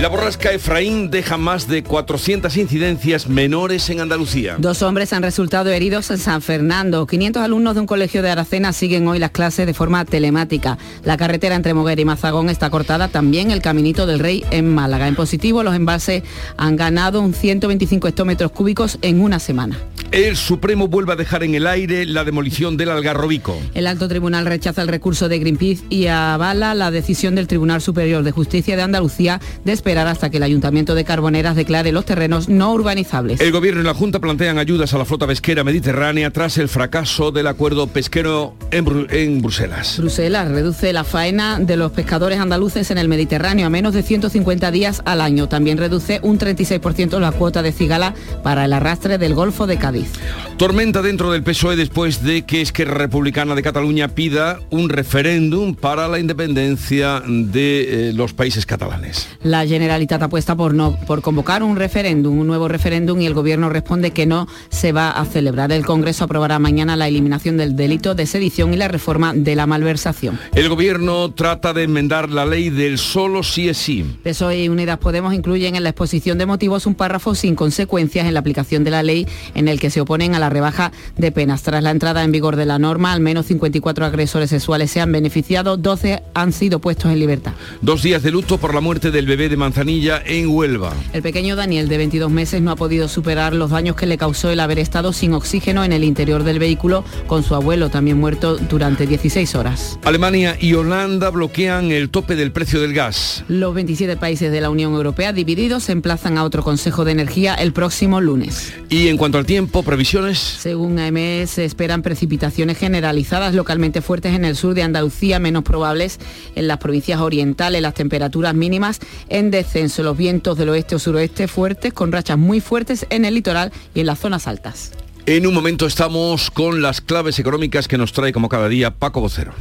La borrasca Efraín deja más de 400 incidencias menores en Andalucía. Dos hombres han resultado heridos en San Fernando. 500 alumnos de un colegio de Aracena siguen hoy las clases de forma telemática. La carretera entre Moguer y Mazagón está cortada, también el Caminito del Rey en Málaga. En positivo, los embalses han ganado un 125 hectómetros cúbicos en una semana. El Supremo vuelve a dejar en el aire la demolición del Algarrobico. El alto tribunal rechaza el recurso de Greenpeace y avala la decisión del Tribunal Superior de Justicia de Andalucía de esperar hasta que el Ayuntamiento de Carboneras declare los terrenos no urbanizables. El Gobierno y la Junta plantean ayudas a la flota pesquera mediterránea tras el fracaso del acuerdo pesquero en, Bru- en Bruselas. Bruselas reduce la faena de los pescadores andaluces en el Mediterráneo a menos de 150 días al año. También reduce un 36% la cuota de cigala para el arrastre del Golfo de Cádiz. Tormenta dentro del PSOE después de que Esquerra Republicana de Cataluña pida un referéndum para la independencia de eh, los países catalanes. La Generalitat apuesta por, no, por convocar un referéndum, un nuevo referéndum y el Gobierno responde que no se va a celebrar. El Congreso aprobará mañana la eliminación del delito de sedición y la reforma de la malversación. El Gobierno trata de enmendar la ley del solo sí es sí. PSOE y Unidas Podemos incluyen en la exposición de motivos un párrafo sin consecuencias en la aplicación de la ley en el que se oponen a la rebaja de penas. Tras la entrada en vigor de la norma, al menos 54 agresores sexuales se han beneficiado, 12 han sido puestos en libertad. Dos días de luto por la muerte del bebé de Manzanilla en Huelva. El pequeño Daniel, de 22 meses, no ha podido superar los daños que le causó el haber estado sin oxígeno en el interior del vehículo con su abuelo, también muerto durante 16 horas. Alemania y Holanda bloquean el tope del precio del gas. Los 27 países de la Unión Europea divididos se emplazan a otro Consejo de Energía el próximo lunes. Y en cuanto al tiempo, previsiones. Según AMS, se esperan precipitaciones generalizadas localmente fuertes en el sur de Andalucía, menos probables en las provincias orientales, las temperaturas mínimas en descenso, los vientos del oeste o suroeste fuertes, con rachas muy fuertes en el litoral y en las zonas altas. En un momento estamos con las claves económicas que nos trae como cada día Paco Vocero.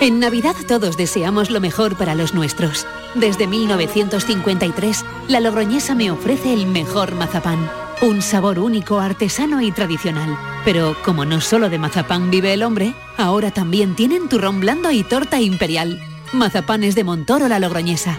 En Navidad todos deseamos lo mejor para los nuestros. Desde 1953, la Logroñesa me ofrece el mejor mazapán. Un sabor único, artesano y tradicional. Pero como no solo de mazapán vive el hombre, ahora también tienen turrón blando y torta imperial. Mazapanes de Montoro la Logroñesa.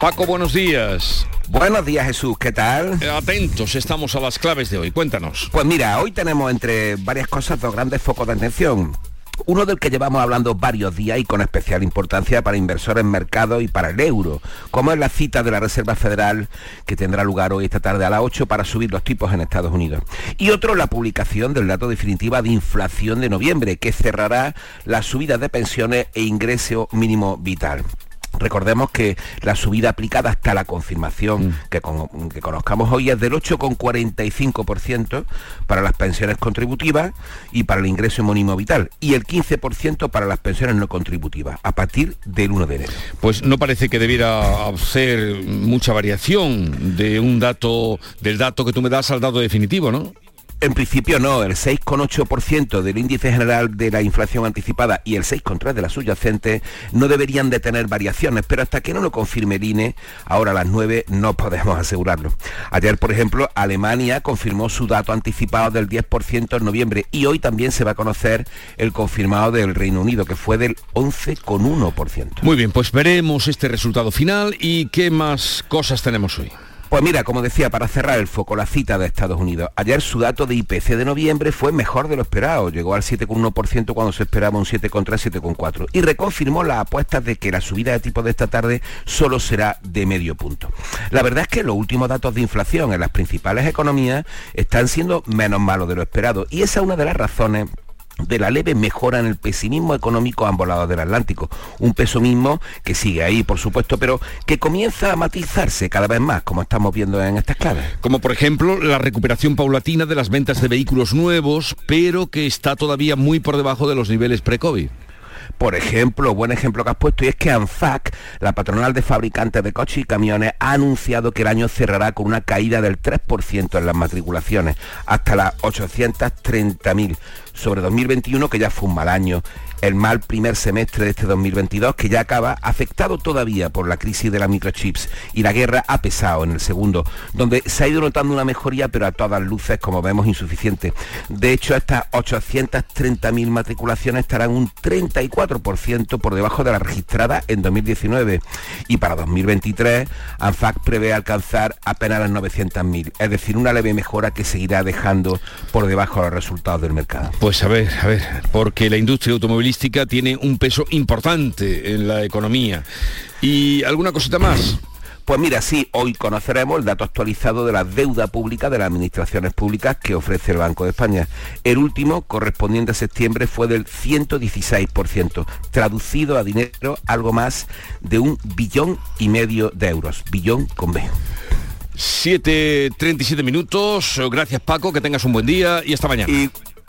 Paco, buenos días. Buenos días Jesús, ¿qué tal? Eh, Atentos, estamos a las claves de hoy. Cuéntanos. Pues mira, hoy tenemos entre varias cosas dos grandes focos de atención. Uno del que llevamos hablando varios días y con especial importancia para inversores en mercado y para el euro, como es la cita de la Reserva Federal que tendrá lugar hoy esta tarde a las 8 para subir los tipos en Estados Unidos. Y otro, la publicación del dato definitiva de inflación de noviembre, que cerrará las subidas de pensiones e ingreso mínimo vital. Recordemos que la subida aplicada hasta la confirmación mm. que, que, conozcamos hoy es del 8,45% para las pensiones contributivas y para el ingreso mínimo vital y el 15% para las pensiones no contributivas a partir del 1 de enero. Pues no parece que debiera ser mucha variación de un dato del dato que tú me das al dato definitivo, ¿no? En principio no, el 6,8% del índice general de la inflación anticipada y el 6,3% de la subyacente no deberían de tener variaciones, pero hasta que no lo confirme el INE, ahora a las 9 no podemos asegurarlo. Ayer, por ejemplo, Alemania confirmó su dato anticipado del 10% en noviembre y hoy también se va a conocer el confirmado del Reino Unido, que fue del 11,1%. Muy bien, pues veremos este resultado final y qué más cosas tenemos hoy. Pues mira, como decía, para cerrar el foco, la cita de Estados Unidos. Ayer su dato de IPC de noviembre fue mejor de lo esperado. Llegó al 7,1% cuando se esperaba un 7,3, 7,4. Y reconfirmó las apuestas de que la subida de tipo de esta tarde solo será de medio punto. La verdad es que los últimos datos de inflación en las principales economías están siendo menos malos de lo esperado. Y esa es una de las razones de la leve mejora en el pesimismo económico a ambos lados del Atlántico. Un peso mismo que sigue ahí, por supuesto, pero que comienza a matizarse cada vez más, como estamos viendo en estas claves. Como por ejemplo la recuperación paulatina de las ventas de vehículos nuevos, pero que está todavía muy por debajo de los niveles pre-COVID. Por ejemplo, buen ejemplo que has puesto, y es que ANFAC, la patronal de fabricantes de coches y camiones, ha anunciado que el año cerrará con una caída del 3% en las matriculaciones, hasta las 830.000 sobre 2021, que ya fue un mal año el mal primer semestre de este 2022 que ya acaba afectado todavía por la crisis de las microchips y la guerra ha pesado en el segundo, donde se ha ido notando una mejoría pero a todas luces como vemos insuficiente. De hecho estas 830.000 matriculaciones estarán un 34% por debajo de la registrada en 2019 y para 2023 ANFAC prevé alcanzar apenas las 900.000, es decir, una leve mejora que seguirá dejando por debajo los resultados del mercado. Pues a ver, a ver, porque la industria automovilística tiene un peso importante en la economía. ¿Y alguna cosita más? Pues mira, sí, hoy conoceremos el dato actualizado de la deuda pública de las administraciones públicas que ofrece el Banco de España. El último, correspondiente a septiembre, fue del 116%, traducido a dinero algo más de un billón y medio de euros, billón con B. 7.37 minutos, gracias Paco, que tengas un buen día y hasta mañana. Y,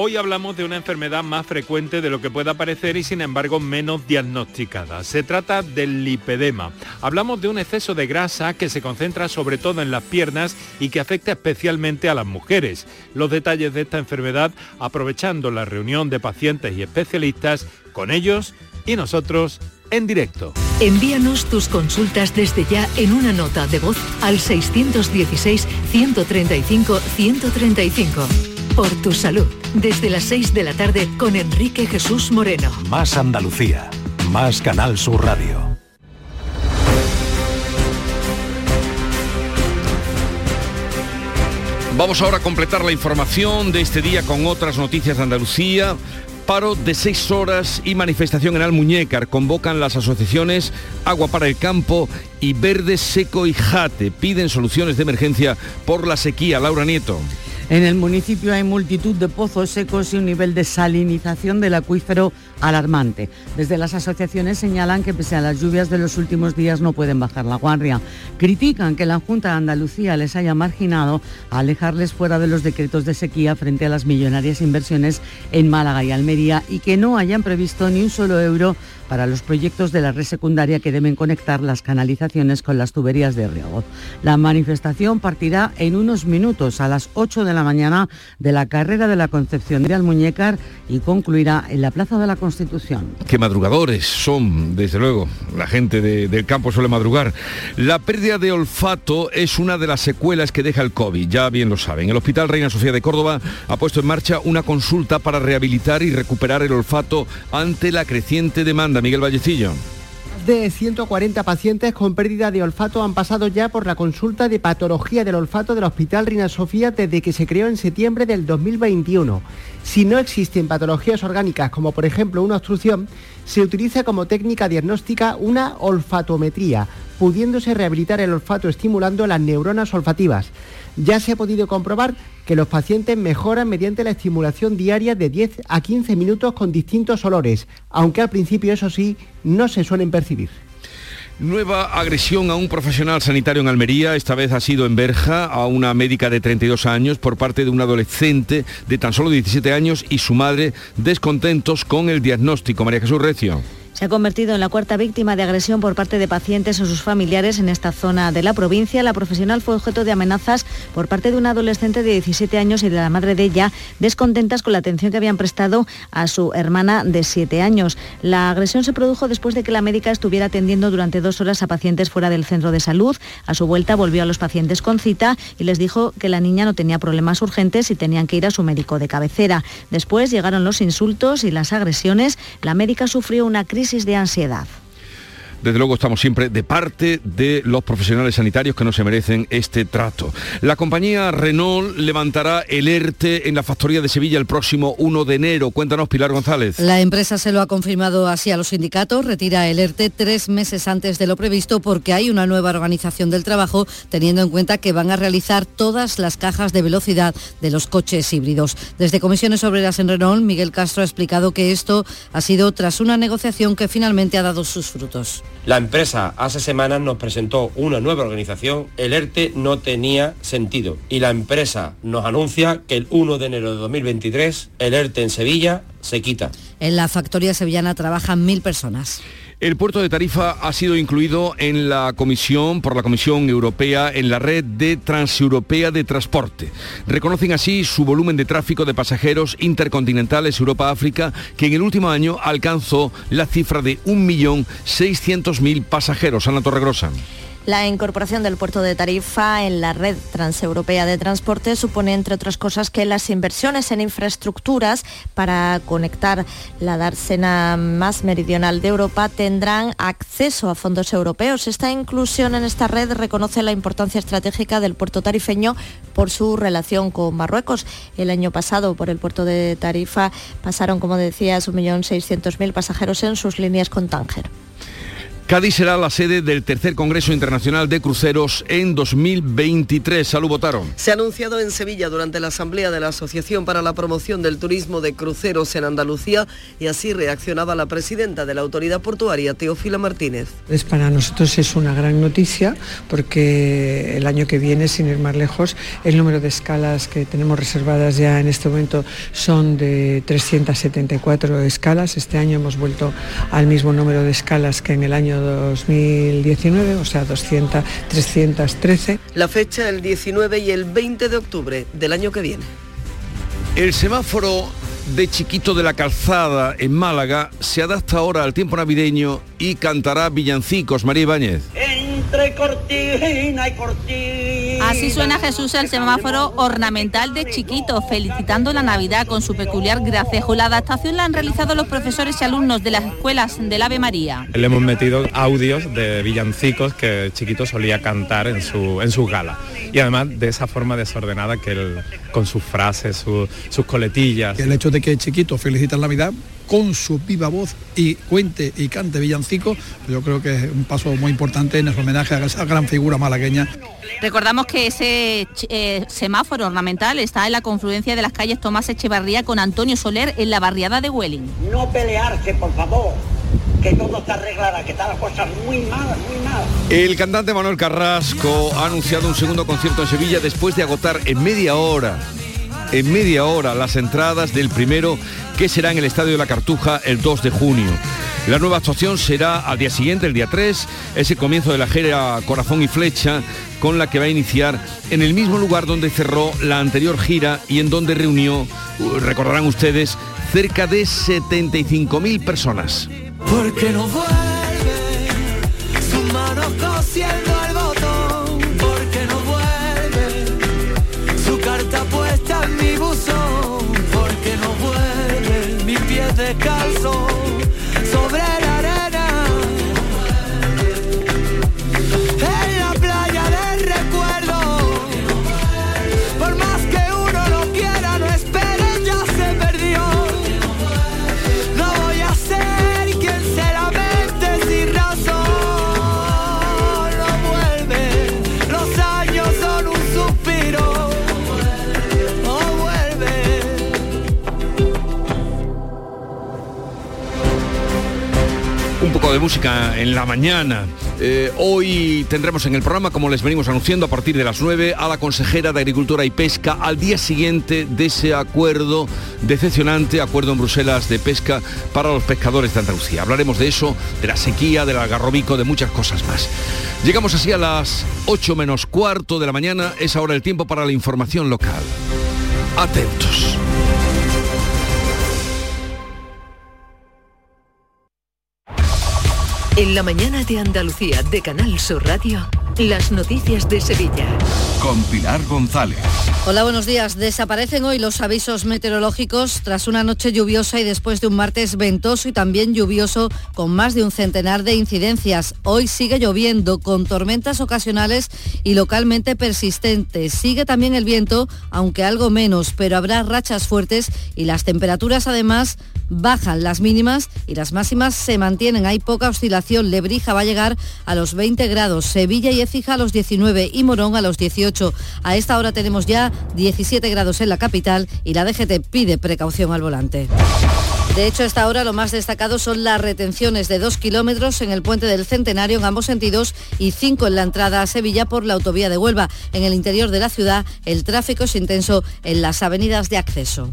Hoy hablamos de una enfermedad más frecuente de lo que pueda parecer y sin embargo menos diagnosticada. Se trata del lipedema. Hablamos de un exceso de grasa que se concentra sobre todo en las piernas y que afecta especialmente a las mujeres. Los detalles de esta enfermedad aprovechando la reunión de pacientes y especialistas con ellos y nosotros en directo. Envíanos tus consultas desde ya en una nota de voz al 616 135 135 por tu salud. Desde las 6 de la tarde con Enrique Jesús Moreno. Más Andalucía. Más Canal Sur Radio. Vamos ahora a completar la información de este día con otras noticias de Andalucía. Paro de seis horas y manifestación en Almuñécar. Convocan las asociaciones Agua para el Campo y Verde Seco y Jate. Piden soluciones de emergencia por la sequía. Laura Nieto. En el municipio hay multitud de pozos secos y un nivel de salinización del acuífero alarmante. Desde las asociaciones señalan que pese a las lluvias de los últimos días no pueden bajar la guardia. Critican que la Junta de Andalucía les haya marginado a alejarles fuera de los decretos de sequía frente a las millonarias inversiones en Málaga y Almería y que no hayan previsto ni un solo euro para los proyectos de la red secundaria que deben conectar las canalizaciones con las tuberías de riego. La manifestación partirá en unos minutos a las 8 de la mañana de la carrera de la Concepción de Almuñécar y concluirá en la Plaza de la Constitución. Qué madrugadores son, desde luego. La gente del campo suele madrugar. La pérdida de olfato es una de las secuelas que deja el COVID, ya bien lo saben. El Hospital Reina Sofía de Córdoba ha puesto en marcha una consulta para rehabilitar y recuperar el olfato ante la creciente demanda Miguel Vallecillo de 140 pacientes con pérdida de olfato han pasado ya por la consulta de patología del olfato del Hospital Reina Sofía desde que se creó en septiembre del 2021. Si no existen patologías orgánicas como por ejemplo una obstrucción, se utiliza como técnica diagnóstica una olfatometría, pudiéndose rehabilitar el olfato estimulando las neuronas olfativas. Ya se ha podido comprobar que los pacientes mejoran mediante la estimulación diaria de 10 a 15 minutos con distintos olores, aunque al principio, eso sí, no se suelen percibir. Nueva agresión a un profesional sanitario en Almería, esta vez ha sido en Berja, a una médica de 32 años por parte de un adolescente de tan solo 17 años y su madre descontentos con el diagnóstico. María Jesús Recio se ha convertido en la cuarta víctima de agresión por parte de pacientes o sus familiares en esta zona de la provincia. La profesional fue objeto de amenazas por parte de un adolescente de 17 años y de la madre de ella, descontentas con la atención que habían prestado a su hermana de 7 años. La agresión se produjo después de que la médica estuviera atendiendo durante dos horas a pacientes fuera del centro de salud. A su vuelta volvió a los pacientes con cita y les dijo que la niña no tenía problemas urgentes y tenían que ir a su médico de cabecera. Después llegaron los insultos y las agresiones. La médica sufrió una crisis de ansiedad. Desde luego estamos siempre de parte de los profesionales sanitarios que no se merecen este trato. La compañía Renault levantará el ERTE en la factoría de Sevilla el próximo 1 de enero. Cuéntanos, Pilar González. La empresa se lo ha confirmado así a los sindicatos. Retira el ERTE tres meses antes de lo previsto porque hay una nueva organización del trabajo, teniendo en cuenta que van a realizar todas las cajas de velocidad de los coches híbridos. Desde Comisiones Obreras en Renault, Miguel Castro ha explicado que esto ha sido tras una negociación que finalmente ha dado sus frutos. La empresa hace semanas nos presentó una nueva organización, el ERTE no tenía sentido y la empresa nos anuncia que el 1 de enero de 2023 el ERTE en Sevilla se quita. En la factoría sevillana trabajan mil personas. El puerto de Tarifa ha sido incluido en la comisión, por la Comisión Europea, en la red de transeuropea de transporte. Reconocen así su volumen de tráfico de pasajeros intercontinentales Europa-África, que en el último año alcanzó la cifra de 1.600.000 pasajeros. Ana Torregrosa. La incorporación del puerto de Tarifa en la red transeuropea de transporte supone, entre otras cosas, que las inversiones en infraestructuras para conectar la dársena más meridional de Europa tendrán acceso a fondos europeos. Esta inclusión en esta red reconoce la importancia estratégica del puerto tarifeño por su relación con Marruecos. El año pasado, por el puerto de Tarifa, pasaron, como decías, 1.600.000 pasajeros en sus líneas con Tánger. Cádiz será la sede del tercer Congreso Internacional de Cruceros en 2023. Salud, votaron. Se ha anunciado en Sevilla durante la Asamblea de la Asociación para la Promoción del Turismo de Cruceros en Andalucía y así reaccionaba la presidenta de la Autoridad Portuaria, Teófila Martínez. Es para nosotros es una gran noticia porque el año que viene, sin ir más lejos, el número de escalas que tenemos reservadas ya en este momento son de 374 escalas. Este año hemos vuelto al mismo número de escalas que en el año 2019, o sea, 200, 313. La fecha el 19 y el 20 de octubre del año que viene. El semáforo de Chiquito de la Calzada en Málaga se adapta ahora al tiempo navideño y cantará villancicos. María Ibáñez. Entre cortina y cortina. Así suena Jesús el semáforo ornamental de Chiquito, felicitando la Navidad con su peculiar gracejo. La adaptación la han realizado los profesores y alumnos de las escuelas del Ave María. Le hemos metido audios de villancicos que Chiquito solía cantar en su, en sus galas. Y además de esa forma desordenada que él, con sus frases, sus coletillas. El hecho de que Chiquito felicita la Navidad con su viva voz y cuente y cante villancico, yo creo que es un paso muy importante en el homenaje a esa gran figura malagueña. Recordamos que ese eh, semáforo ornamental está en la confluencia de las calles Tomás Echevarría con Antonio Soler en la barriada de Welling. No pelearse, por favor que todo está arreglado, que está la cosa muy mal, muy mal. El cantante Manuel Carrasco ha anunciado un segundo concierto en Sevilla después de agotar en media hora en media hora las entradas del primero que será en el Estadio de la Cartuja el 2 de junio. La nueva actuación será al día siguiente, el día 3, es el comienzo de la gira Corazón y Flecha, con la que va a iniciar en el mismo lugar donde cerró la anterior gira y en donde reunió, uh, recordarán ustedes, cerca de 75.000 personas. Porque no vuelve, su mano vuelve, de música en la mañana. Eh, hoy tendremos en el programa, como les venimos anunciando, a partir de las 9, a la consejera de Agricultura y Pesca al día siguiente de ese acuerdo decepcionante, acuerdo en Bruselas de pesca para los pescadores de Andalucía. Hablaremos de eso, de la sequía, del algarrobico, de muchas cosas más. Llegamos así a las 8 menos cuarto de la mañana. Es ahora el tiempo para la información local. Atentos. En la mañana de Andalucía de Canal Sur Radio, las noticias de Sevilla. Con Pilar González. Hola, buenos días. Desaparecen hoy los avisos meteorológicos tras una noche lluviosa y después de un martes ventoso y también lluvioso con más de un centenar de incidencias. Hoy sigue lloviendo con tormentas ocasionales y localmente persistentes. Sigue también el viento, aunque algo menos, pero habrá rachas fuertes y las temperaturas además bajan las mínimas y las máximas se mantienen. Hay poca oscilación. Lebrija va a llegar a los 20 grados, Sevilla y Écija a los 19 y Morón a los 18. A esta hora tenemos ya 17 grados en la capital y la DGT pide precaución al volante. De hecho, a esta hora lo más destacado son las retenciones de dos kilómetros en el puente del Centenario en ambos sentidos y cinco en la entrada a Sevilla por la autovía de Huelva. En el interior de la ciudad, el tráfico es intenso en las avenidas de acceso.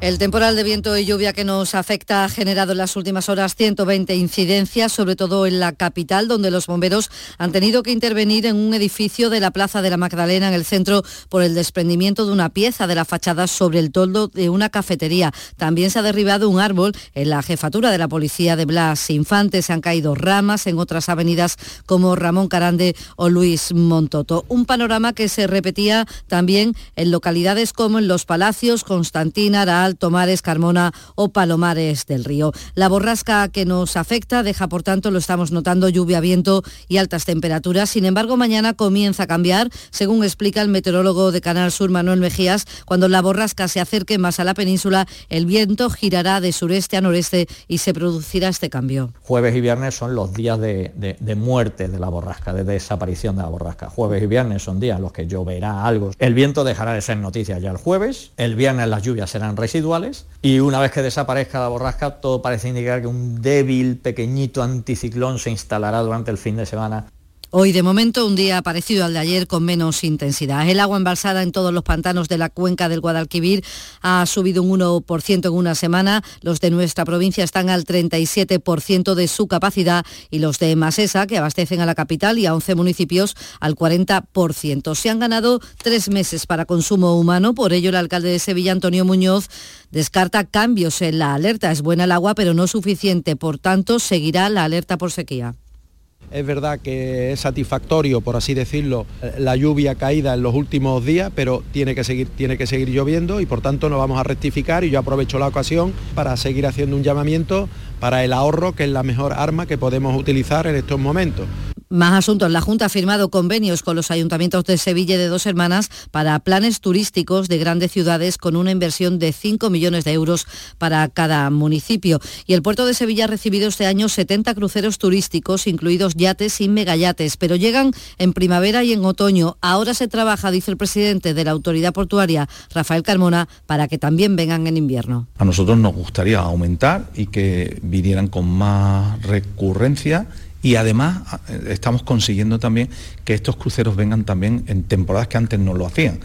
El temporal de viento y lluvia que nos afecta ha generado en las últimas horas 120 incidencias, sobre todo en la capital, donde los bomberos han tenido que intervenir en un edificio de la Plaza de la Magdalena, en el centro, por el desprendimiento de una pieza de la fachada sobre el toldo de una cafetería. También se ha derribado un árbol en la jefatura de la policía de Blas Infante. Se han caído ramas en otras avenidas como Ramón Carande o Luis Montoto. Un panorama que se repetía también en localidades como en Los Palacios, Constantina, Araal, Tomares, Carmona o Palomares del Río. La borrasca que nos afecta deja, por tanto, lo estamos notando, lluvia, viento y altas temperaturas. Sin embargo, mañana comienza a cambiar, según explica el meteorólogo de Canal Sur, Manuel Mejías, cuando la borrasca se acerque más a la península, el viento girará de sureste a noreste y se producirá este cambio. Jueves y viernes son los días de, de, muerte de la borrasca, de desaparición de la borrasca. Jueves y viernes son días en los que lloverá algo. El viento dejará de ser noticia ya el jueves, el viernes las lluvias serán residuales y una vez que desaparezca la borrasca todo parece indicar que un débil, pequeñito anticiclón se instalará durante el fin de semana Hoy de momento un día parecido al de ayer con menos intensidad. El agua embalsada en todos los pantanos de la cuenca del Guadalquivir ha subido un 1% en una semana. Los de nuestra provincia están al 37% de su capacidad y los de Masesa, que abastecen a la capital y a 11 municipios, al 40%. Se han ganado tres meses para consumo humano. Por ello el alcalde de Sevilla, Antonio Muñoz, descarta cambios en la alerta. Es buena el agua, pero no suficiente. Por tanto, seguirá la alerta por sequía. Es verdad que es satisfactorio, por así decirlo, la lluvia caída en los últimos días, pero tiene que seguir, tiene que seguir lloviendo y por tanto nos vamos a rectificar y yo aprovecho la ocasión para seguir haciendo un llamamiento para el ahorro, que es la mejor arma que podemos utilizar en estos momentos. Más asuntos. La Junta ha firmado convenios con los ayuntamientos de Sevilla de Dos Hermanas para planes turísticos de grandes ciudades con una inversión de 5 millones de euros para cada municipio. Y el puerto de Sevilla ha recibido este año 70 cruceros turísticos, incluidos yates y megayates, pero llegan en primavera y en otoño. Ahora se trabaja, dice el presidente de la autoridad portuaria, Rafael Carmona, para que también vengan en invierno. A nosotros nos gustaría aumentar y que vinieran con más recurrencia y además estamos consiguiendo también que estos cruceros vengan también en temporadas que antes no lo hacían.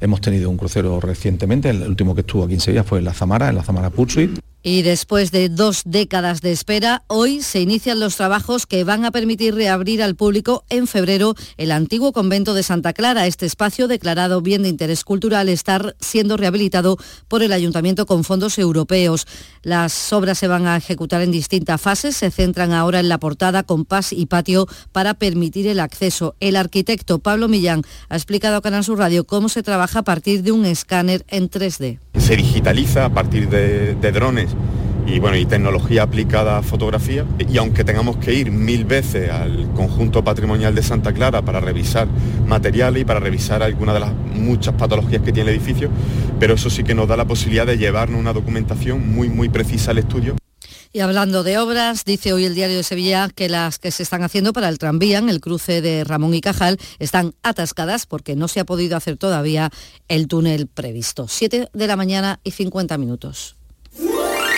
Hemos tenido un crucero recientemente, el último que estuvo aquí en Sevilla fue en la Zamara, en la Zamara Pursuit. Y después de dos décadas de espera, hoy se inician los trabajos que van a permitir reabrir al público en febrero el antiguo convento de Santa Clara. Este espacio, declarado bien de interés cultural, está siendo rehabilitado por el ayuntamiento con fondos europeos. Las obras se van a ejecutar en distintas fases. Se centran ahora en la portada, compás y patio para permitir el acceso. El arquitecto Pablo Millán ha explicado a Canal Sur Radio cómo se trabaja a partir de un escáner en 3D. Se digitaliza a partir de, de drones y bueno y tecnología aplicada a fotografía y aunque tengamos que ir mil veces al conjunto patrimonial de Santa Clara para revisar materiales y para revisar algunas de las muchas patologías que tiene el edificio, pero eso sí que nos da la posibilidad de llevarnos una documentación muy muy precisa al estudio. Y hablando de obras, dice hoy el diario de Sevilla que las que se están haciendo para el tranvía en el cruce de Ramón y Cajal están atascadas porque no se ha podido hacer todavía el túnel previsto. 7 de la mañana y 50 minutos.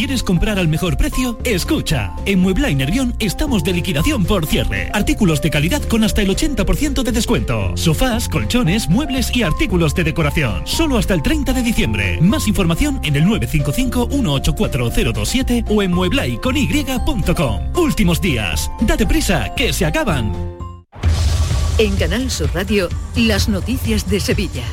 ¿Quieres comprar al mejor precio? Escucha, en Muebla y Nervión estamos de liquidación por cierre. Artículos de calidad con hasta el 80% de descuento. Sofás, colchones, muebles y artículos de decoración. Solo hasta el 30 de diciembre. Más información en el 955-184027 o en mueblaiCony.com. Últimos días. Date prisa, que se acaban. En Canal Sur Radio, las noticias de Sevilla.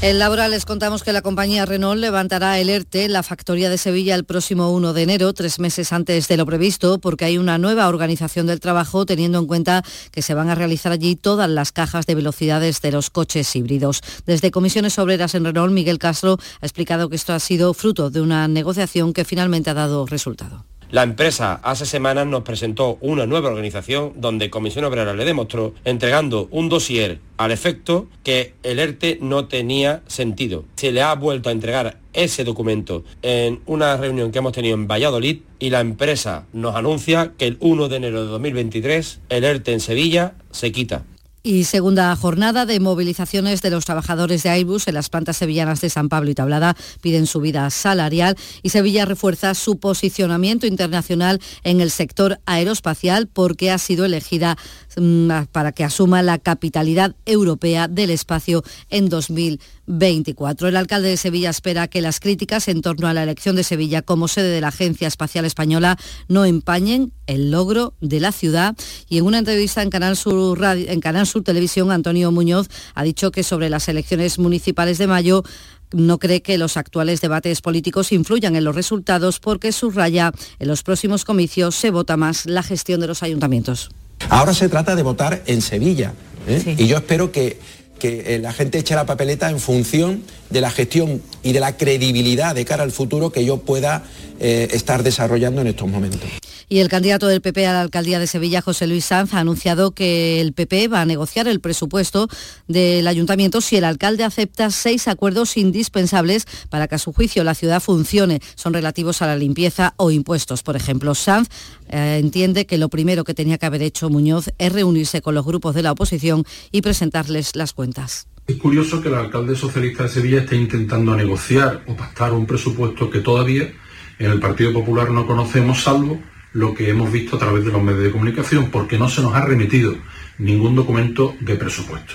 En laboral les contamos que la compañía Renault levantará el ERTE en la factoría de Sevilla el próximo 1 de enero, tres meses antes de lo previsto, porque hay una nueva organización del trabajo teniendo en cuenta que se van a realizar allí todas las cajas de velocidades de los coches híbridos. Desde Comisiones Obreras en Renault, Miguel Castro ha explicado que esto ha sido fruto de una negociación que finalmente ha dado resultado. La empresa hace semanas nos presentó una nueva organización donde Comisión Obrera le demostró, entregando un dossier al efecto, que el ERTE no tenía sentido. Se le ha vuelto a entregar ese documento en una reunión que hemos tenido en Valladolid y la empresa nos anuncia que el 1 de enero de 2023 el ERTE en Sevilla se quita. Y segunda jornada de movilizaciones de los trabajadores de Airbus en las plantas sevillanas de San Pablo y Tablada piden subida salarial y Sevilla refuerza su posicionamiento internacional en el sector aeroespacial porque ha sido elegida mm, para que asuma la capitalidad europea del espacio en 2024. El alcalde de Sevilla espera que las críticas en torno a la elección de Sevilla como sede de la Agencia Espacial Española no empañen el logro de la ciudad y en una entrevista en Canal Sur, Radio, en Canal Sur Televisión, Antonio Muñoz ha dicho que sobre las elecciones municipales de mayo no cree que los actuales debates políticos influyan en los resultados porque subraya en los próximos comicios se vota más la gestión de los ayuntamientos. Ahora se trata de votar en Sevilla ¿eh? Sí. y yo espero que, que eh, la gente eche la papeleta en función de la gestión y de la credibilidad de cara al futuro que yo pueda eh, estar desarrollando en estos momentos. Y el candidato del PP a la alcaldía de Sevilla, José Luis Sanz, ha anunciado que el PP va a negociar el presupuesto del ayuntamiento si el alcalde acepta seis acuerdos indispensables para que a su juicio la ciudad funcione. Son relativos a la limpieza o impuestos. Por ejemplo, Sanz eh, entiende que lo primero que tenía que haber hecho Muñoz es reunirse con los grupos de la oposición y presentarles las cuentas. Es curioso que el alcalde socialista de Sevilla esté intentando negociar o pactar un presupuesto que todavía en el Partido Popular no conocemos, salvo lo que hemos visto a través de los medios de comunicación, porque no se nos ha remitido ningún documento de presupuesto.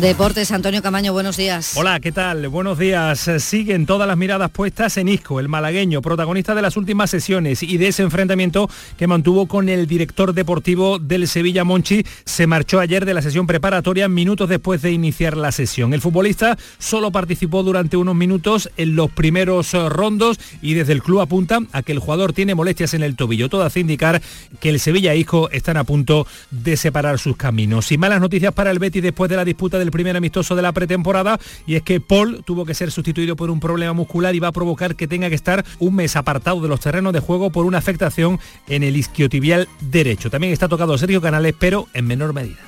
Deportes, Antonio Camaño, buenos días. Hola, ¿qué tal? Buenos días. Siguen todas las miradas puestas en Isco, el malagueño, protagonista de las últimas sesiones y de ese enfrentamiento que mantuvo con el director deportivo del Sevilla Monchi. Se marchó ayer de la sesión preparatoria minutos después de iniciar la sesión. El futbolista solo participó durante unos minutos en los primeros eh, rondos y desde el club apunta a que el jugador tiene molestias en el tobillo. Todo hace indicar que el Sevilla e Isco están a punto de separar sus caminos. Y malas noticias para el Betis después de la disputa del primer amistoso de la pretemporada y es que Paul tuvo que ser sustituido por un problema muscular y va a provocar que tenga que estar un mes apartado de los terrenos de juego por una afectación en el isquiotibial derecho. También está tocado Sergio Canales, pero en menor medida.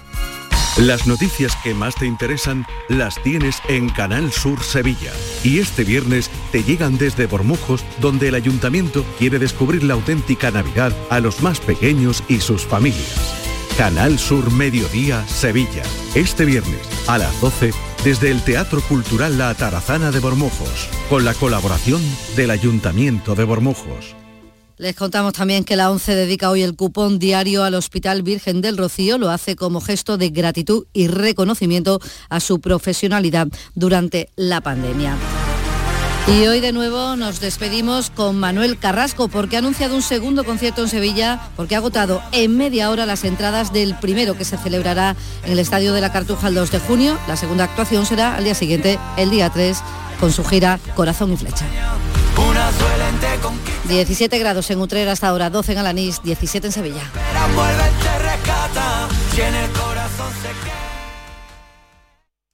Las noticias que más te interesan las tienes en Canal Sur Sevilla. Y este viernes te llegan desde Bormujos, donde el ayuntamiento quiere descubrir la auténtica Navidad a los más pequeños y sus familias. Canal Sur Mediodía Sevilla. Este viernes a las 12 desde el Teatro Cultural La Atarazana de Bormujos, con la colaboración del Ayuntamiento de Bormujos. Les contamos también que la ONCE dedica hoy el cupón diario al Hospital Virgen del Rocío. Lo hace como gesto de gratitud y reconocimiento a su profesionalidad durante la pandemia. Y hoy de nuevo nos despedimos con Manuel Carrasco porque ha anunciado un segundo concierto en Sevilla porque ha agotado en media hora las entradas del primero que se celebrará en el Estadio de la Cartuja el 2 de junio. La segunda actuación será al día siguiente, el día 3, con su gira Corazón y Flecha. 17 grados en Utrera hasta ahora, 12 en Alanís, 17 en Sevilla.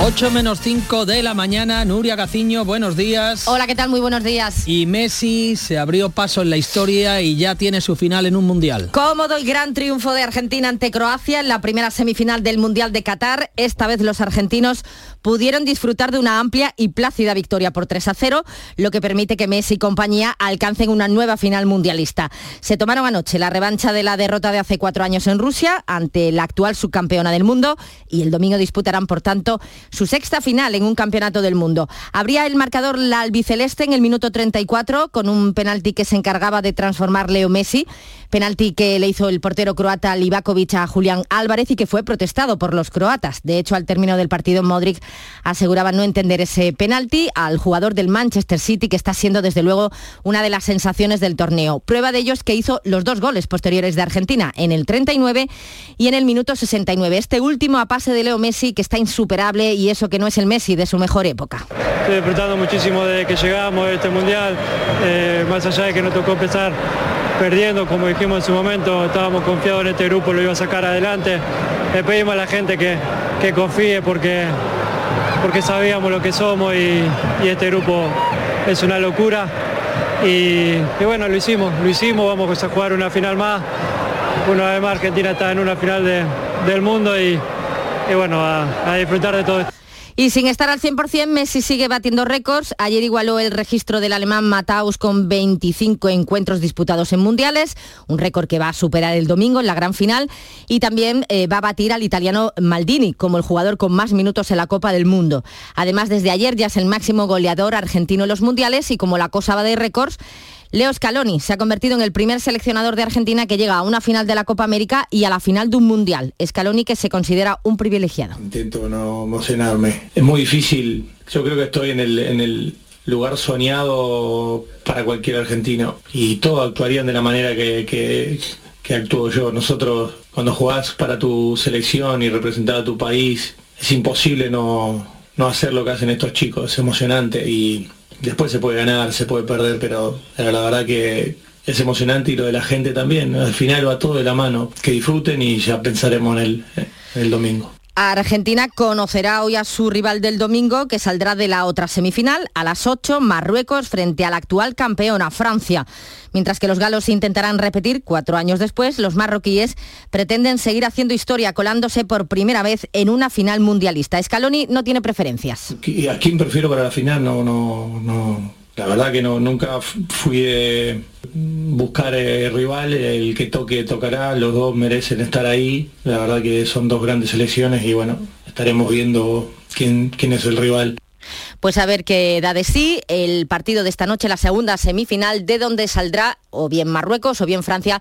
8 menos 5 de la mañana, Nuria Gaciño, buenos días. Hola, ¿qué tal? Muy buenos días. Y Messi se abrió paso en la historia y ya tiene su final en un mundial. Cómodo y gran triunfo de Argentina ante Croacia en la primera semifinal del Mundial de Qatar. Esta vez los argentinos pudieron disfrutar de una amplia y plácida victoria por 3 a 0, lo que permite que Messi y compañía alcancen una nueva final mundialista. Se tomaron anoche la revancha de la derrota de hace cuatro años en Rusia ante la actual subcampeona del mundo y el domingo disputarán, por tanto, su sexta final en un campeonato del mundo. Abría el marcador la albiceleste en el minuto 34 con un penalti que se encargaba de transformar Leo Messi, penalti que le hizo el portero croata Livakovic a Julián Álvarez y que fue protestado por los croatas. De hecho, al término del partido Modric aseguraba no entender ese penalti al jugador del Manchester City que está siendo desde luego una de las sensaciones del torneo. Prueba de ello es que hizo los dos goles posteriores de Argentina en el 39 y en el minuto 69. Este último a pase de Leo Messi que está insuperable y eso que no es el Messi de su mejor época. Estoy disfrutando muchísimo de que llegamos a este mundial, eh, más allá de que nos tocó empezar perdiendo, como dijimos en su momento, estábamos confiados en este grupo, lo iba a sacar adelante. Le pedimos a la gente que, que confíe porque, porque sabíamos lo que somos y, y este grupo es una locura. Y, y bueno, lo hicimos, lo hicimos, vamos a jugar una final más. Una vez más Argentina está en una final de- del mundo y, y bueno, a, disfrutar de todo esto. Y sin estar al 100%, Messi sigue batiendo récords. Ayer igualó el registro del alemán Mataus con 25 encuentros disputados en mundiales, un récord que va a superar el domingo en la gran final. Y también eh, va a batir al italiano Maldini como el jugador con más minutos en la Copa del Mundo. Además, desde ayer ya es el máximo goleador argentino en los mundiales y como la cosa va de récords, Leo Scaloni se ha convertido en el primer seleccionador de Argentina que llega a una final de la Copa América y a la final de un mundial. Scaloni que se considera un privilegiado. Intento no emocionarme. Es muy difícil. Yo creo que estoy en el, lugar soñado para cualquier argentino. Y todos actuarían de la manera que, que, que actúo yo. Nosotros, cuando jugás para tu selección y representar a tu país, es imposible no, no hacer lo que hacen estos chicos. Es emocionante y después se puede ganar, se puede perder, pero, la verdad que es emocionante y lo de la gente también. Al final va todo de la mano. Que disfruten y ya pensaremos en el, en el domingo. Argentina conocerá hoy a su rival del domingo, que saldrá de la otra semifinal a las 8, Marruecos frente a la actual campeona, Francia. Mientras que los galos intentarán repetir cuatro años después, los marroquíes pretenden seguir haciendo historia, colándose por primera vez en una final mundialista. Scaloni no tiene preferencias. ¿Y a quién prefiero para la final? No, no, no. La verdad que no, nunca fui de buscar eh, rival, el que toque tocará, los dos merecen estar ahí. La verdad que son dos grandes selecciones y bueno, estaremos viendo quién, quién es el rival. Pues a ver qué da de sí el partido de esta noche, la segunda semifinal, de donde saldrá o bien Marruecos o bien Francia,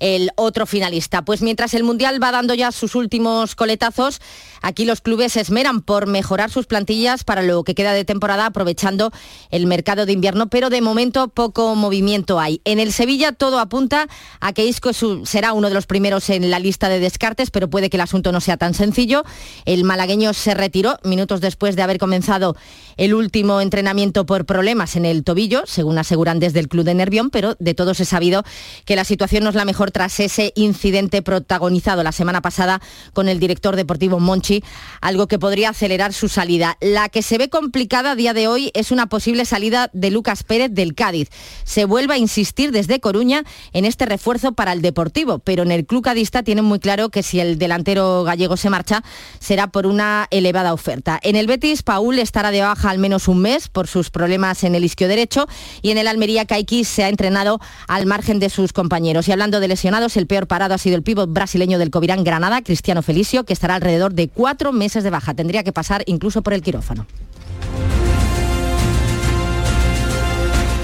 el otro finalista. Pues mientras el Mundial va dando ya sus últimos coletazos, aquí los clubes se esmeran por mejorar sus plantillas para lo que queda de temporada, aprovechando el mercado de invierno, pero de momento poco movimiento hay. En el Sevilla todo apunta a que Isco será uno de los primeros en la lista de descartes, pero puede que el asunto no sea tan sencillo. El malagueño se retiró minutos después de haber comenzado el último entrenamiento por problemas en el tobillo, según aseguran desde el club de Nervión, pero de todos he sabido que la situación no es la mejor tras ese incidente protagonizado la semana pasada con el director deportivo Monchi, algo que podría acelerar su salida. La que se ve complicada a día de hoy es una posible salida de Lucas Pérez del Cádiz. Se vuelve a insistir desde Coruña en este refuerzo para el Deportivo, pero en el club cadista tienen muy claro que si el delantero gallego se marcha, será por una elevada oferta. En el Betis, Paul estará de baja al menos un mes por sus problemas en el isquio derecho y en el Almería, Kaiki se ha entrenado al margen de sus compañeros. Y hablando de lesionados, el peor parado ha sido el pívot brasileño del Covirán Granada, Cristiano Felicio, que estará alrededor de cuatro meses de baja. Tendría que pasar incluso por el quirófano.